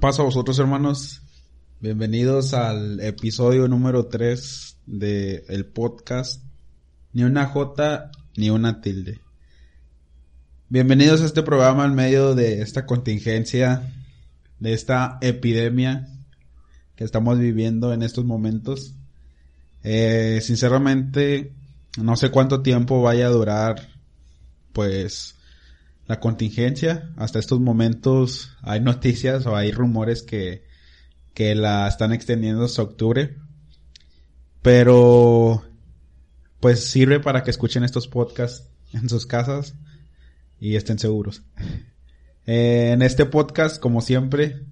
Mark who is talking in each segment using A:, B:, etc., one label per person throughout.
A: paso a vosotros, hermanos. Bienvenidos al episodio número 3 de el podcast Ni una J ni una tilde. Bienvenidos a este programa en medio de esta contingencia, de esta epidemia que estamos viviendo en estos momentos. Eh, sinceramente, no sé cuánto tiempo vaya a durar, pues, la contingencia. Hasta estos momentos hay noticias o hay rumores que, que la están extendiendo hasta octubre. Pero, pues sirve para que escuchen estos podcasts en sus casas y estén seguros. Eh, en este podcast, como siempre,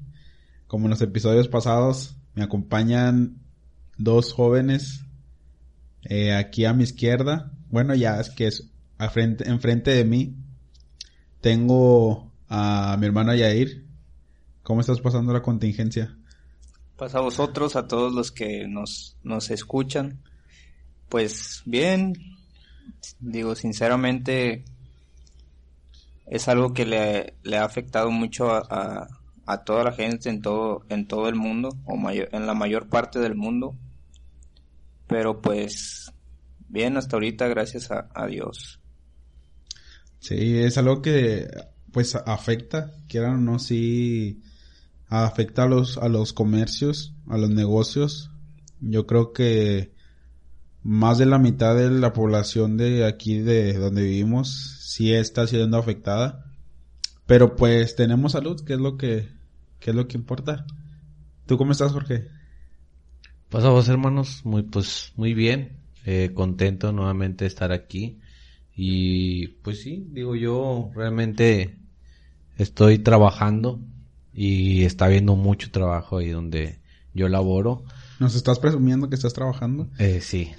A: como en los episodios pasados, me acompañan dos jóvenes eh, aquí a mi izquierda. Bueno, ya es que es frente, enfrente de mí. Tengo a mi hermano Yair. ¿Cómo estás pasando la contingencia?
B: Pues a vosotros, a todos los que nos, nos escuchan. Pues bien, digo sinceramente, es algo que le, le ha afectado mucho a, a, toda la gente en todo, en todo el mundo, o mayor, en la mayor parte del mundo. Pero pues, bien hasta ahorita, gracias a, a Dios.
A: Sí, es algo que pues afecta, quieran o no, sí afecta a los, a los comercios, a los negocios. Yo creo que más de la mitad de la población de aquí de donde vivimos sí está siendo afectada. Pero pues tenemos salud, que es lo que, que es lo que importa. ¿Tú cómo estás, Jorge?
C: Pues a vos, hermanos, muy, pues, muy bien. Eh, contento nuevamente de estar aquí. Y pues sí, digo yo, realmente estoy trabajando y está habiendo mucho trabajo ahí donde yo laboro.
A: ¿Nos estás presumiendo que estás trabajando?
C: Eh, sí.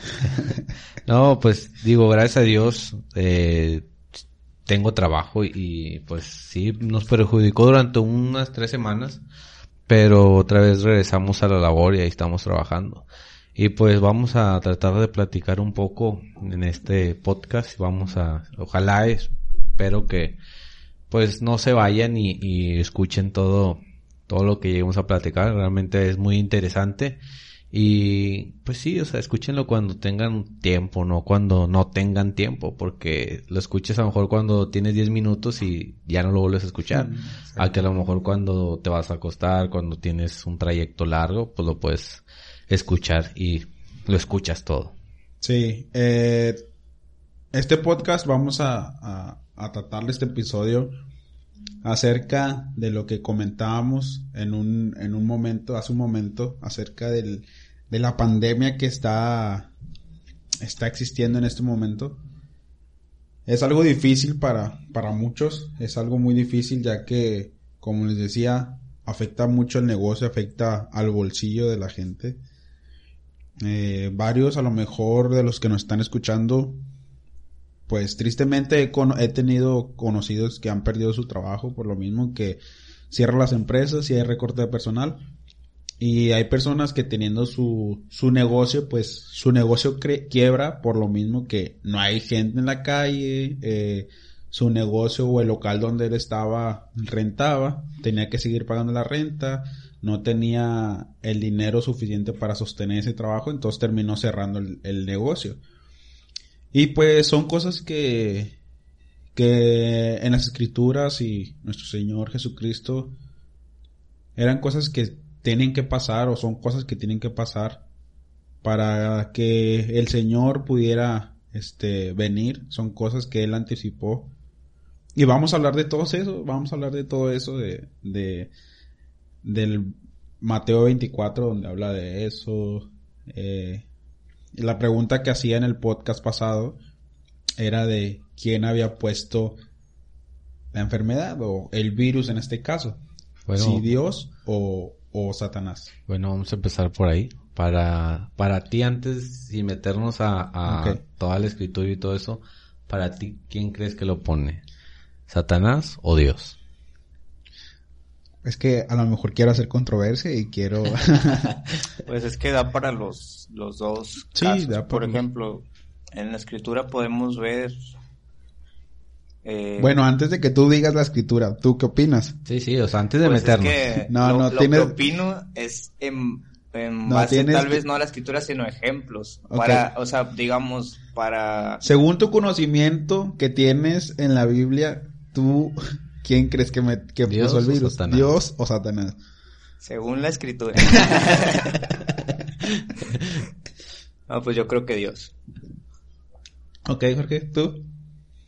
C: no, pues digo, gracias a Dios, eh, tengo trabajo y, pues sí, nos perjudicó durante unas tres semanas, pero otra vez regresamos a la labor y ahí estamos trabajando. Y pues vamos a tratar de platicar un poco en este podcast. Vamos a, ojalá, espero que pues no se vayan y, y escuchen todo, todo lo que lleguemos a platicar. Realmente es muy interesante. Y pues sí, o sea, escúchenlo cuando tengan tiempo, no cuando no tengan tiempo, porque lo escuches a lo mejor cuando tienes 10 minutos y ya no lo vuelves a escuchar. a que a lo mejor cuando te vas a acostar, cuando tienes un trayecto largo, pues lo puedes escuchar y lo escuchas todo.
A: Sí, eh, este podcast vamos a, a, este episodio acerca de lo que comentábamos en un, en un momento, hace un momento, acerca del, de la pandemia que está, está existiendo en este momento. Es algo difícil para, para muchos, es algo muy difícil ya que, como les decía, afecta mucho el negocio, afecta al bolsillo de la gente. Eh, varios a lo mejor de los que nos están escuchando pues tristemente he, tenido conocidos que han perdido su trabajo por lo mismo que cierran las empresas y hay recorte de personal. Y hay personas que teniendo su, su negocio, pues su negocio quiebra por lo mismo que no hay gente en la calle, eh, su negocio o el local donde él estaba rentaba, tenía que seguir pagando la renta, no tenía el dinero suficiente para sostener ese trabajo, entonces terminó cerrando el negocio. Y pues son cosas que, que en las escrituras y nuestro Señor Jesucristo eran cosas que tienen que pasar o son cosas que tienen que pasar para que el Señor pudiera este venir, son cosas que él anticipó. Y vamos a hablar de todo eso, vamos a hablar de todo eso de, de del Mateo 24 donde habla de eso, eh, la pregunta que hacía en el podcast pasado era de quién había puesto la enfermedad o el virus en este caso. si Dios o, o, Satanás.
C: Bueno, vamos a empezar por ahí. Para, para ti antes y meternos a, a toda la escritura y todo eso, para ti, ¿quién crees que lo pone? ¿Satanás o Dios?
A: Es que a lo mejor quiero hacer controversia y quiero...
B: pues es que da para los, los dos sí, Da por ejemplo, en la escritura podemos ver Eh,
A: Bueno, antes de que tú digas la escritura, ¿tú qué opinas?
C: Sí, sí, o sea, antes de
B: pues es
C: meternos.
B: que
A: No,
B: lo,
A: no,
B: lo
A: tienes-
B: que opino es en, en
A: No,
B: base
A: tienes
B: tal vez no a la escritura, sino a ejemplos. Para, o sea, digamos, para...
A: Según tu conocimiento que tienes en la Biblia, tú, ¿quién crees que, me, que
C: Dios
A: puso el
C: o
A: virus?
C: Satanás.
A: ¿Dios o Satanás?
B: Según la escritura. no, pues yo creo que Dios.
A: Ok, Jorge, ¿tú?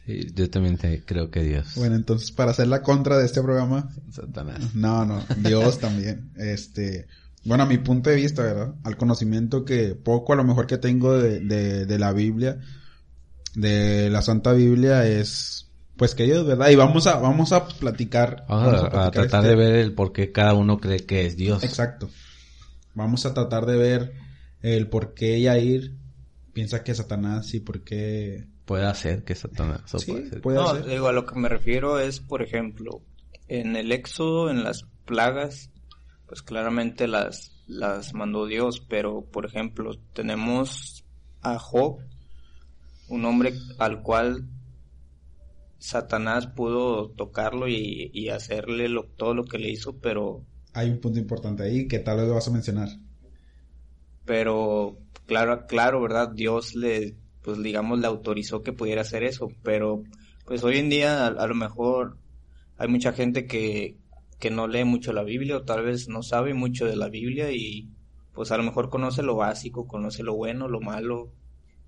C: Sí, yo también te- creo que Dios.
A: Bueno, entonces, para hacer la contra de este programa,
C: Satanás.
A: No, no, Dios también. Este, bueno, a mi punto de vista, ¿verdad? Al conocimiento que poco a lo mejor que tengo de, de, de la Biblia, de la Santa Biblia es, pues que Dios, ¿verdad? Y vamos a, vamos a platicar.
C: Vamos a, a
A: platicar
C: tratar
A: este-
C: de ver el por qué cada uno cree que es Dios.
A: Exacto. Vamos a tratar de ver el por qué Yair piensa que Satanás y por qué...
C: Puede ser que Satanás. o
A: Sí,
C: puede ser-
A: puede
B: no, digo, a lo que me refiero es, por ejemplo, en el éxodo, en las plagas, pues claramente las, las mandó Dios, pero por ejemplo, tenemos a Job, un hombre al cual Satanás pudo tocarlo y, y hacerle lo- todo lo que le hizo, pero,
A: Hay un punto importante ahí que tal vez lo vas a mencionar.
B: pero claro, claro, ¿verdad? Dios le, pues digamos, le autorizó que pudiera hacer eso, pero pues hoy en día a, a lo mejor hay mucha gente que, que no lee mucho la Biblia o tal vez no sabe mucho de la Biblia y pues a lo mejor conoce lo básico, conoce lo bueno, lo malo,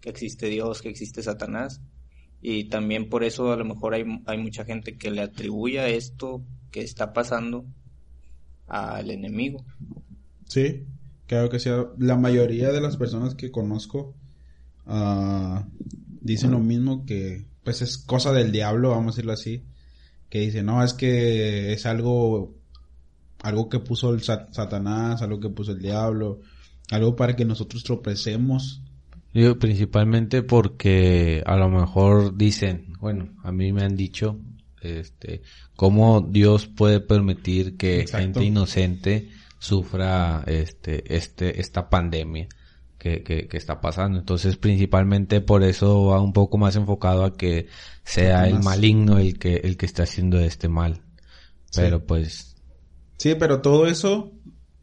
B: que existe Dios, que existe Satanás y también por eso a lo mejor hay, hay mucha gente que le atribuye esto que está pasando al enemigo.
A: Sí, claro que sí. La mayoría de las personas que conozco ah, dicen lo mismo que pues es cosa del diablo, vamos a decirlo así. Que dicen, no, es que es algo, algo que puso el sat- Satanás, algo que puso el diablo, algo para que nosotros tropecemos.
C: Yo principalmente porque a lo mejor dicen, bueno, a mí me han dicho, este, cómo Dios puede permitir que
A: Exacto.
C: gente inocente sufra este, este, esta pandemia que, que, que está pasando. Entonces, principalmente por eso va un poco más enfocado a que sea el maligno el que, el que está haciendo este mal.
A: Sí.
C: Pero pues,
A: Sí, pero todo eso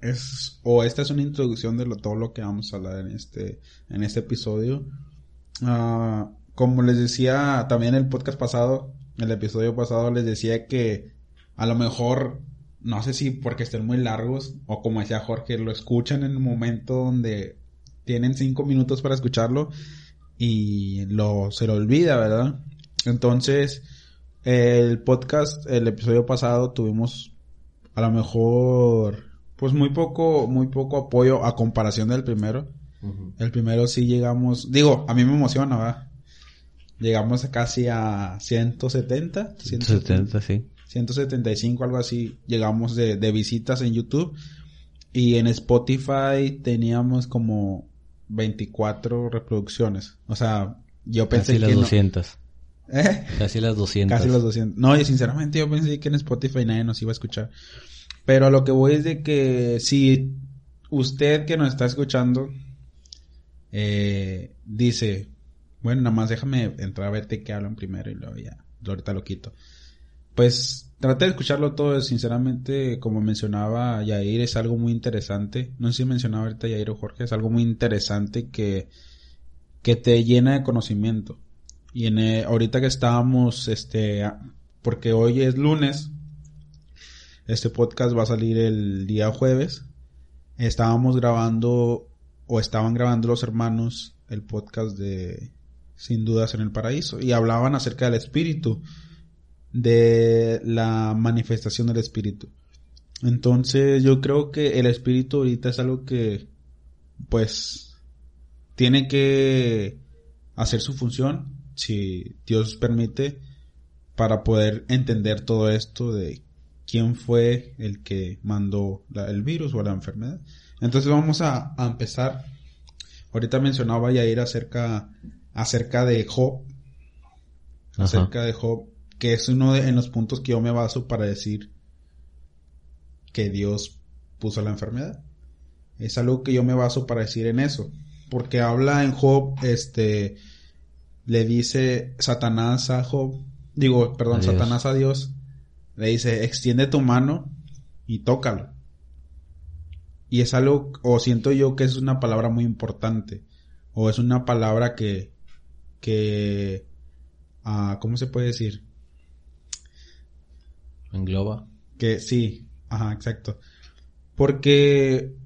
A: es, o esta es una introducción de lo, todo lo que vamos a hablar en este, en este episodio. Ah, como les decía también el podcast pasado, el episodio pasado les decía que a lo mejor, no sé si porque estén muy largos, o como decía Jorge, lo escuchan en el momento donde tienen cinco minutos para escucharlo y lo, se lo olvida, ¿verdad? Entonces, el podcast, el episodio pasado tuvimos a lo mejor pues muy poco muy poco apoyo a comparación del primero el primero sí llegamos digo a mí me emociona ¿verdad? llegamos a casi a 170
C: 170, sí.
A: 175 algo así llegamos de, de visitas en YouTube y en Spotify teníamos como 24 reproducciones o sea yo pensé
C: Casi las
A: que no-
C: 200.
A: ¿Eh?
C: Casi las 200.
A: Casi los 200. No, y sinceramente yo pensé que en Spotify nadie nos iba a escuchar. Pero a lo que voy es de que si usted que nos está escuchando eh, dice, bueno, nada más déjame entrar a verte qué hablan primero y luego ya, ahorita lo quito. Pues trate de escucharlo todo, sinceramente, como mencionaba Yair, es algo muy interesante. No sé si mencionaba ahorita Yair o Jorge, es algo muy interesante que, que te llena de conocimiento. Y en, eh, ahorita que estábamos, este, porque hoy es lunes, este podcast va a salir el día jueves. Estábamos grabando, o estaban grabando los hermanos, el podcast de Sin Dudas en el Paraíso. Y hablaban acerca del espíritu, de la manifestación del espíritu. Entonces yo creo que el espíritu ahorita es algo que, pues, tiene que hacer su función, si Dios permite, para poder entender todo esto de quién fue el que mandó la- el virus o la enfermedad. Entonces vamos a, a empezar. Ahorita mencionaba Yair acerca, acerca de Job,
C: Ajá.
A: acerca de Job, que es uno de en los puntos que yo me baso para decir que Dios puso la enfermedad. Es algo que yo me baso para decir en eso, porque habla en Job, este, le dice Satanás a Job digo, perdón. Satanás a Dios, le dice, extiende tu mano y tócalo. Y es algo, o siento yo que es una palabra muy importante, o es una palabra que, que, ah, ¿cómo se puede decir?
C: Engloba.
A: Que sí, ajá, exacto. Porque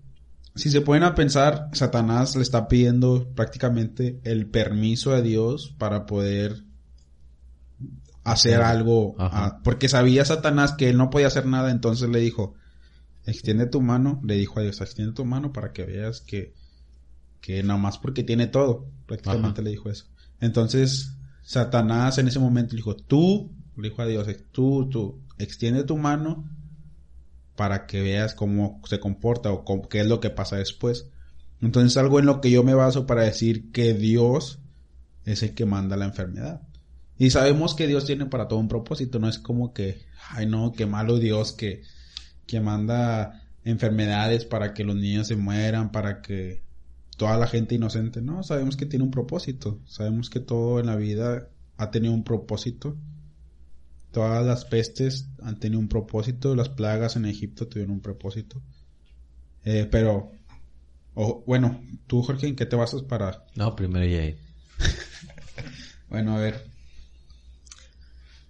A: si se pueden a pensar, Satanás le está pidiendo prácticamente el permiso a Dios para poder hacer algo. Ah, porque sabía Satanás que él no podía hacer nada, entonces le dijo, extiende tu mano, le dijo a Dios, extiende tu mano para que veas que, que nada más porque tiene todo. Prácticamente
C: Ajá.
A: le dijo eso. Entonces, Satanás en ese momento le dijo, tú, le dijo a Dios, tú, tú, extiende tu mano para que veas cómo se comporta o cómo- qué es lo que pasa después. Entonces, algo en lo que yo me baso para decir que Dios es el que manda la enfermedad. Y sabemos que Dios tiene para todo un propósito, no es como que, ay no, qué malo Dios que, que manda enfermedades para que los niños se mueran, para que toda la gente inocente, no, sabemos que tiene un propósito, sabemos que todo en la vida ha tenido un propósito. Todas las pestes han tenido un propósito, las plagas en Egipto tuvieron un propósito. Eh, pero, o- bueno, tú Jorge, ¿en qué te basas para,
C: No, primero Yair.
A: bueno, a ver,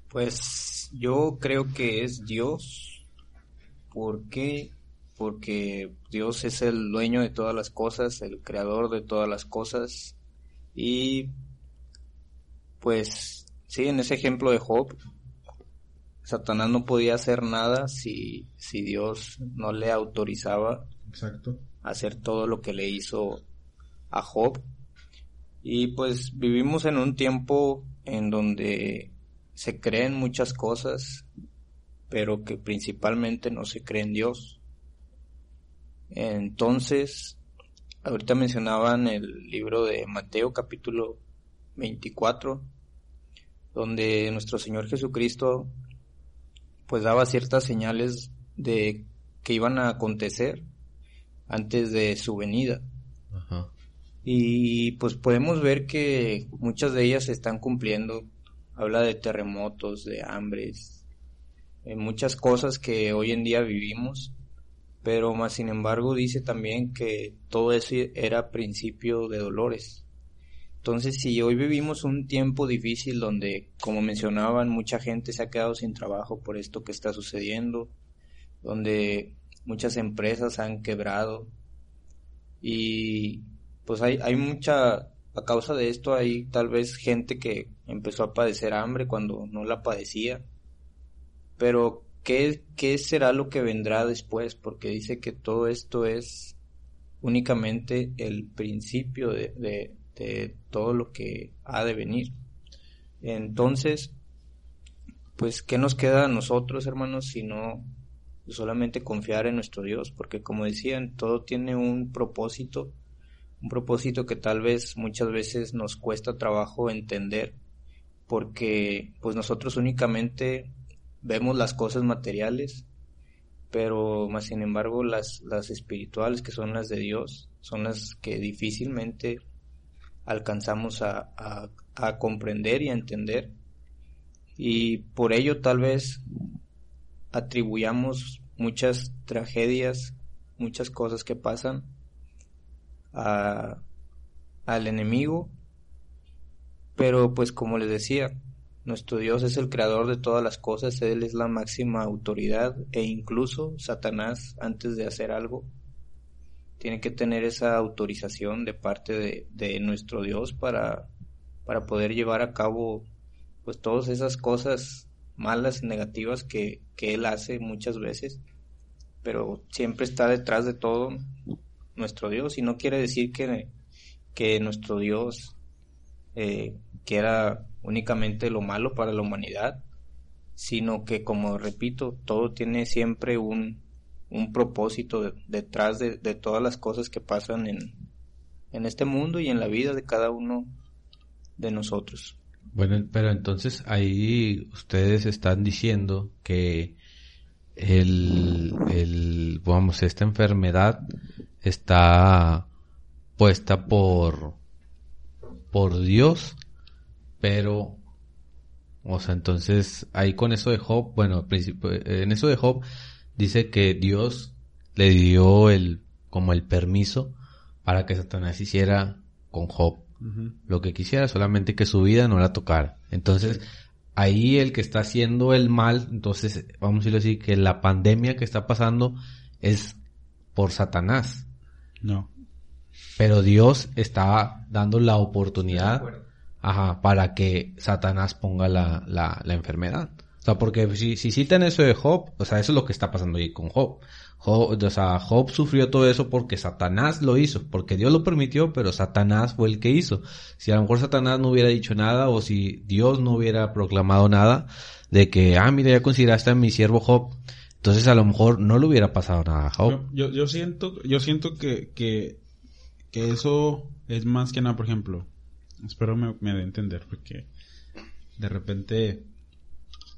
B: Pues yo creo que es Dios. ¿Por qué? Porque Dios es el dueño de todas las cosas, el creador de todas las cosas. Y pues sí, en ese ejemplo de Job, Satanás no podía hacer nada si, si Dios no le autorizaba
A: exacto.
B: hacer todo lo que le hizo a Job. Y pues vivimos en un tiempo en donde se creen muchas cosas, pero que principalmente no se cree en Dios. Entonces, ahorita mencionaban el libro de Mateo capítulo 24, donde nuestro Señor Jesucristo pues daba ciertas señales de que iban a acontecer antes de su venida.
C: Ajá.
B: Y pues podemos ver que muchas de ellas se están cumpliendo. Habla de terremotos, de hambres, de muchas cosas que hoy en día vivimos. Pero más sin embargo dice también que todo eso era principio de dolores. Entonces si hoy vivimos un tiempo difícil donde, como mencionaban, mucha gente se ha quedado sin trabajo por esto que está sucediendo, donde muchas empresas han quebrado y pues hay, hay mucha, a causa de esto hay tal vez gente que empezó a padecer hambre cuando no la padecía, pero ¿qué, qué será lo que vendrá después? Porque dice que todo esto es únicamente el principio de, de, todo lo que ha de venir. Entonces, pues, ¿qué nos queda a nosotros, hermanos, si no solamente confiar en nuestro Dios? Porque como decían, todo tiene un propósito, un propósito que tal vez muchas veces nos cuesta trabajo entender, porque pues nosotros únicamente vemos las cosas materiales, pero más sin embargo las, las espirituales, que son las de Dios, son las que difícilmente alcanzamos a, a, a comprender y a entender. Y por ello tal vez atribuyamos muchas tragedias, muchas cosas que pasan a, al enemigo. Pero pues como les decía, nuestro Dios es el creador de todas las cosas, Él es la máxima autoridad e incluso Satanás antes de hacer algo tiene que tener esa autorización de parte de, de nuestro Dios para, para poder llevar a cabo pues todas esas cosas malas y negativas que, que Él hace muchas veces, pero siempre está detrás de todo nuestro Dios y no quiere decir que, que nuestro Dios eh, quiera únicamente lo malo para la humanidad, sino que como repito, todo tiene siempre un, un propósito de, detrás de, de, todas las cosas que pasan en, en este mundo y en la vida de cada uno de nosotros.
C: Bueno, pero entonces ahí ustedes están diciendo que el, el, vamos, esta enfermedad está puesta por, por Dios, pero O sea, entonces ahí con eso de Job, bueno, en eso de Job dice que Dios le dio el como el permiso para que Satanás hiciera con Job lo que quisiera, solamente que su vida no la tocara. Entonces, ahí el que está haciendo el mal, entonces vamos a decirlo así, que la pandemia que está pasando es por Satanás.
A: No.
C: Pero Dios está dando la oportunidad ajá, para que Satanás ponga la, la, la enfermedad. O sea, porque si, si citan eso de Job, o sea, eso es lo que está pasando ahí con Job. Job, o sea, Job sufrió todo eso porque Satanás lo hizo, porque Dios lo permitió, pero Satanás fue el que hizo. Si a lo mejor Satanás no hubiera dicho nada o si Dios no hubiera proclamado nada de que, ah, mira, ya consideraste a mi siervo Job, entonces a lo mejor no le hubiera pasado nada a Job.
A: Yo, yo, siento, yo siento que, que, eso es más que nada, por ejemplo, espero me, me dé entender, porque de repente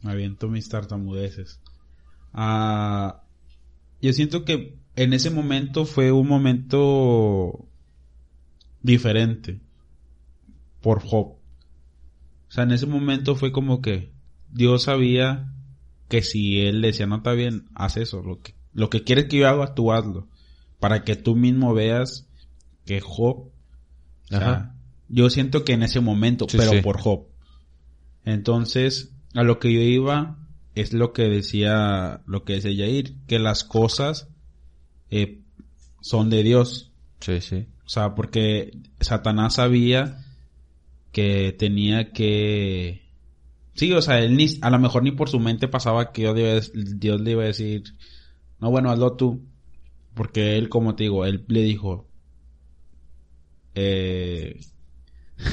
A: me aviento mis tartamudeces. Ah, yo siento que en ese momento fue un momento diferente por Job. O sea, en ese momento fue como que Dios sabía que si él decía no está bien, haz eso, lo que, lo que quieres que yo haga, tú hazlo. Para que tú mismo veas que Job, yo siento que en ese momento, pero por Job. Entonces, a lo que yo iba es lo que decía, lo que decía Yair, que las cosas eh, son de Dios.
C: Sí, sí.
A: O sea, porque Satanás sabía que tenía que... Sí, o sea, él ni, a lo mejor ni por su mente pasaba que Dios, Dios le iba a decir, no, bueno, hazlo tú. Porque él, como te digo, él le dijo, eh,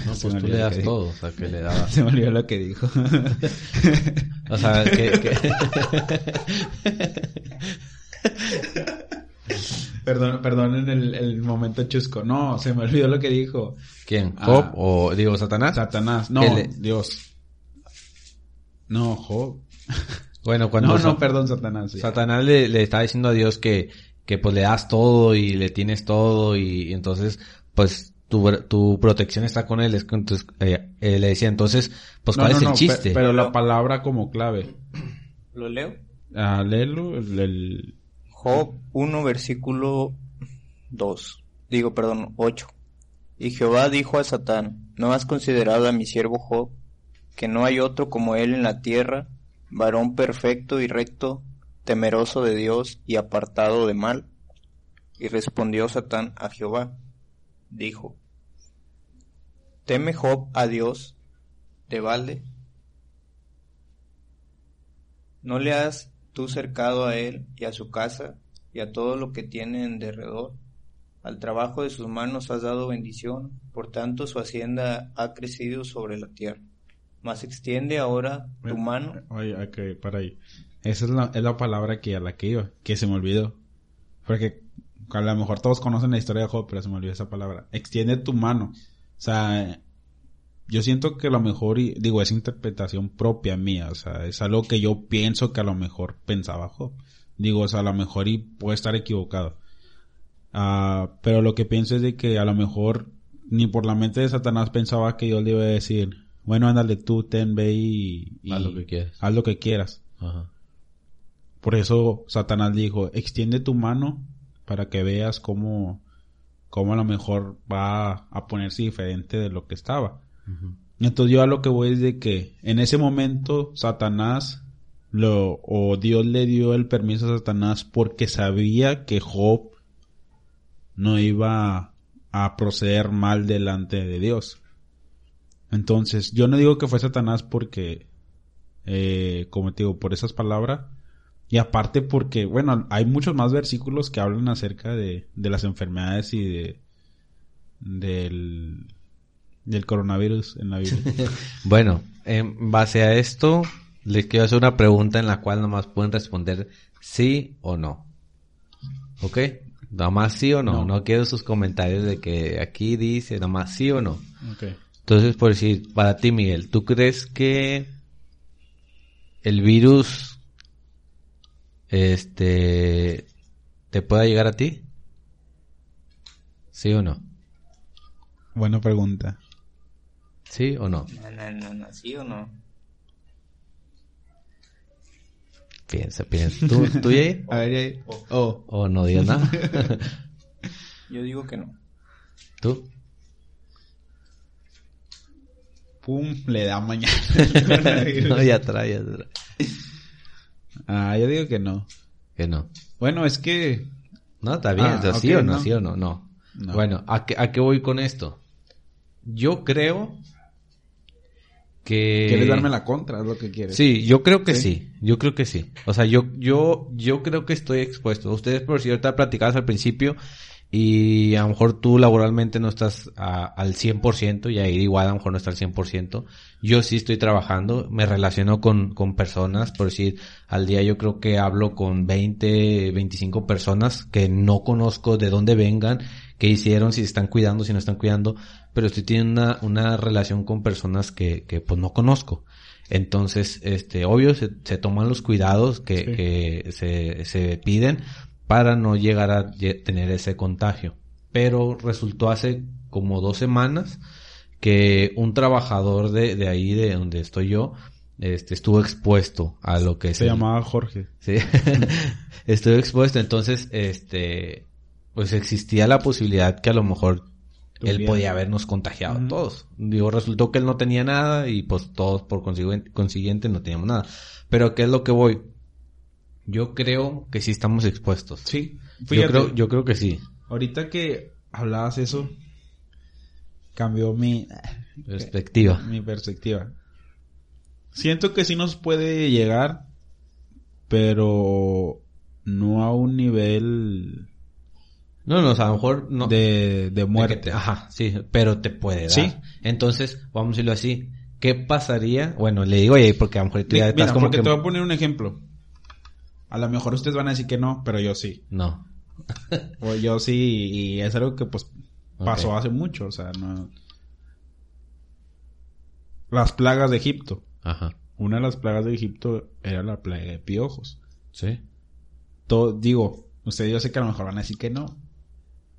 C: no, pues tú le das todo, o sea, que le daba.
A: Se me olvidó lo que dijo.
C: o sea, que... que...
A: perdón, perdón en el, el, momento chusco. No, se me olvidó lo que dijo.
C: ¿Quién? Ah. ¿Job o digo Satanás?
A: Satanás, no, Dios. No, Job.
C: Bueno, cuando...
A: No, no, perdón, Satanás.
C: Satanás le, le está diciendo a Dios que, que pues le das todo y le tienes todo y, y entonces pues tu, protección está con él. entonces, eh, eh, le decía, entonces, pues, ¿cuál es el chiste?
A: Pero, la palabra como clave.
B: ¿Lo leo?
A: Ah, léelo. El,
B: Job 1, versículo 2. Digo, perdón, 8. Y Jehová dijo a Satán, ¿no has considerado a mi siervo Job, que no hay otro como él en la tierra, varón perfecto y recto, temeroso de Dios y apartado de mal? Y respondió Satán a Jehová, dijo, ¿Teme Job a Dios de balde? ¿No le has tú cercado a él y a su casa y a todo lo que tiene en derredor? Al trabajo de sus manos has dado bendición, por tanto su hacienda ha crecido sobre la tierra. Mas extiende ahora tu mano.
A: Oye, ok, para ahí. Esa es la, es la palabra que a la que iba, que se me olvidó. Porque a lo mejor todos conocen la historia de Job, pero se me olvidó esa palabra. Extiende tu mano. O sea, yo siento que a lo mejor, digo, es interpretación propia mía. O sea, es algo que yo pienso que a lo mejor pensaba Job. Digo, o sea, a lo mejor y puede estar equivocado. Ah, pero lo que pienso es de que a lo mejor ni por la mente de Satanás pensaba que yo le iba a decir, bueno, ándale tú, ten, ve y,
C: haz lo que quieras.
A: Haz lo que quieras. Por eso Satanás dijo, extiende tu mano para que veas cómo, cómo a lo mejor va a ponerse diferente de lo que estaba. Entonces yo a lo que voy es de que en ese momento Satanás lo, o Dios le dio el permiso a Satanás porque sabía que Job no iba a proceder mal delante de Dios. Entonces, yo no digo que fue Satanás porque, eh, como te digo, por esas palabras, y aparte porque, bueno, hay muchos más versículos que hablan acerca de, de las enfermedades y de del, del coronavirus en la Biblia.
C: bueno, en base a esto, les quiero hacer una pregunta en la cual nomás pueden responder sí o no. ¿Ok? Nomás sí o no. No, quiero sus comentarios de que aquí dice nomás sí o no.
A: Okay.
C: Entonces, por decir, para ti, Miguel, ¿tú crees que el virus este, ¿te pueda llegar a ti? ¿Sí o no?
A: Buena pregunta.
C: ¿Sí o no?
B: No, no, no, sí o no.
C: Piensa, piensa. ¿Tú, tú Yair?
A: A ver, Yair. Oh.
C: ¿O no digas nada?
B: Yo digo que no.
C: ¿Tú?
A: Pum, le da mañana.
C: no, ya trae, ya trae.
A: Ah, yo digo que no.
C: Que no.
A: Bueno, es que...
C: No, está bien.
A: Ah,
C: o ¿Sí o no?
A: no.
C: ¿Sí o no? No.
A: No.
C: Bueno, ¿a qué, ¿a qué voy con esto? Yo creo que...
A: ¿Quieres darme la contra? Es lo que quieres.
C: Sí, yo creo que
A: Sí.
C: sí. Yo creo que sí. O sea, yo, yo, yo creo que estoy expuesto. Ustedes, por cierto, platicadas al principio y a lo mejor tú laboralmente no estás a- al 100% y ahí igual a lo mejor no está al 100%. Yo sí estoy trabajando, me relaciono con, con personas, por decir, al día yo creo que hablo con 20, 25 personas que no conozco de dónde vengan, qué hicieron, si están cuidando, si no están cuidando, pero estoy teniendo una, una relación con personas que, que pues no conozco. Entonces, este, obvio, se, se toman los cuidados que,
A: Sí.
C: que se, se piden para no llegar a tener ese contagio. Pero resultó hace como dos semanas que un trabajador de, de ahí, de donde estoy yo, este, estuvo expuesto a lo que
A: Se llamaba Jorge.
C: Sí. Estuve expuesto, entonces, este, pues existía la posibilidad que a lo mejor él podía habernos contagiado a todos. Digo, resultó que él no tenía nada y pues todos por consiguiente, consiguiente no teníamos nada. Pero ¿qué es lo que voy? Yo creo que sí estamos expuestos.
A: Sí.
C: Yo creo, yo creo que sí.
A: ahorita que hablabas eso, cambió mi,
C: Perspectiva.
A: mi perspectiva. Siento que sí nos puede llegar, pero no a un nivel
C: No, no, o sea, a lo mejor no.
A: de, de muerte.
C: te- ajá, sí, pero te puede dar.
A: Sí.
C: Entonces, vamos a decirlo así. ¿Qué pasaría? Bueno, le digo ahí porque a lo mejor tú ya
A: Mira,
C: estás como
A: porque
C: que...
A: te voy a poner un ejemplo. A lo mejor ustedes van a decir que no, pero yo sí.
C: No.
A: O yo sí, y es algo que pues pasó hace mucho, o sea, no... Las plagas de Egipto.
C: Ajá.
A: Una de las plagas de Egipto era la plaga de piojos.
C: Sí.
A: Todo, digo, ustedes yo sé que a lo mejor van a decir que no.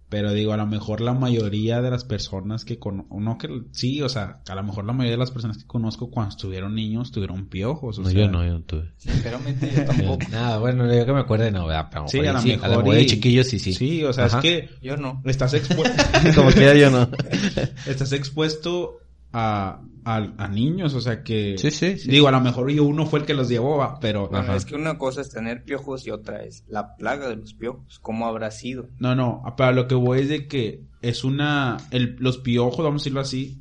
A: Pero digo, a lo mejor la mayoría de las personas que conozco, no que sí, o sea, a lo mejor la mayoría de las personas que conozco cuando estuvieron niños tuvieron piojos. O
C: No,
A: sea,
C: yo no, yo no tuve.
B: Sinceramente yo tampoco.
C: Nada, bueno, yo que me acuerde, no, ¿verdad? Pero
A: Sí, a lo
C: sí,
A: mejor.
C: a lo mejor de chiquillo sí, sí.
A: Sí, o sea,
C: Ajá.
A: es que
B: Yo no.
A: estás expuesto.
C: Como quiera yo no.
A: estás expuesto a, a, a niños, o sea que...
C: Sí, sí, sí.
A: Digo, a lo mejor yo uno fue el que los llevó, va, pero...
B: Bueno, es que una cosa es tener piojos y otra es la plaga de los piojos. ¿Cómo habrá sido?
A: No, no, para lo que voy es de que es una... El, los piojos, vamos a decirlo así,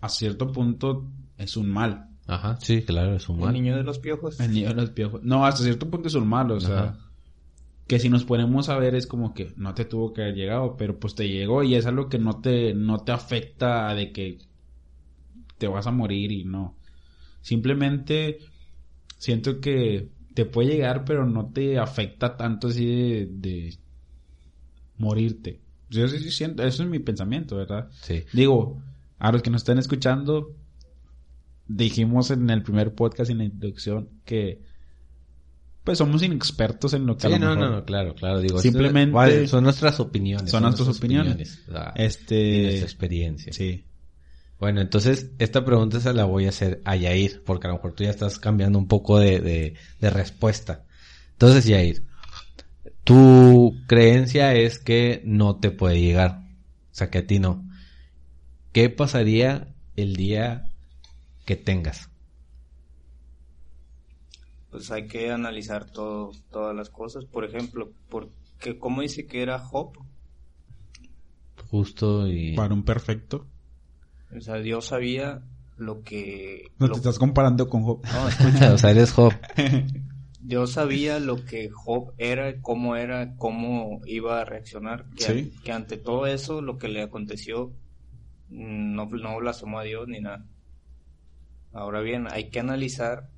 A: a cierto punto es un mal.
C: Ajá, sí, claro, es un
B: El
C: mal.
B: niño de los piojos.
A: El niño de los piojos. No, hasta cierto punto es un mal, o sea...
C: Ajá.
A: Que si nos ponemos a ver es como que no te tuvo que haber llegado, pero pues te llegó y es algo que no te, no te afecta de que te vas a morir y no. Simplemente siento que te puede llegar, pero no te afecta tanto así de, de morirte. Yo sí, siento, eso es mi pensamiento, ¿verdad?
C: Sí.
A: Digo, a los que nos están escuchando, dijimos en el primer podcast, en la introducción, que pues somos inexpertos en lo que a
C: Sí,
A: lo
C: no,
A: mejor-
C: no, no, claro, claro, digo.
A: Simplemente-
C: esto- vale, son nuestras opiniones.
A: Son nuestras opiniones.
C: o sea,
A: Este,
C: y nuestra experiencia.
A: sí.
C: Bueno, entonces esta pregunta se la voy a hacer a Yair, porque a lo mejor tú ya estás cambiando un poco de, de, de respuesta. Entonces, Yair, tu creencia es que no te puede llegar, o sea, que a ti no. ¿Qué pasaría el día que tengas?
B: Pues hay que analizar todo, todas las cosas. Por ejemplo, porque ¿cómo dice que era Job?
C: Justo y...
A: Para un perfecto.
B: O sea, Dios sabía lo que...
A: No
B: lo-
A: te estás comparando con Job.
B: No, escucha,
C: o sea, eres Job.
B: Dios sabía lo que Job era, cómo era, cómo iba a reaccionar. Que,
A: Sí.
B: que ante todo eso, lo que le aconteció, no, no blasfemó a Dios ni nada. Ahora bien, hay que analizar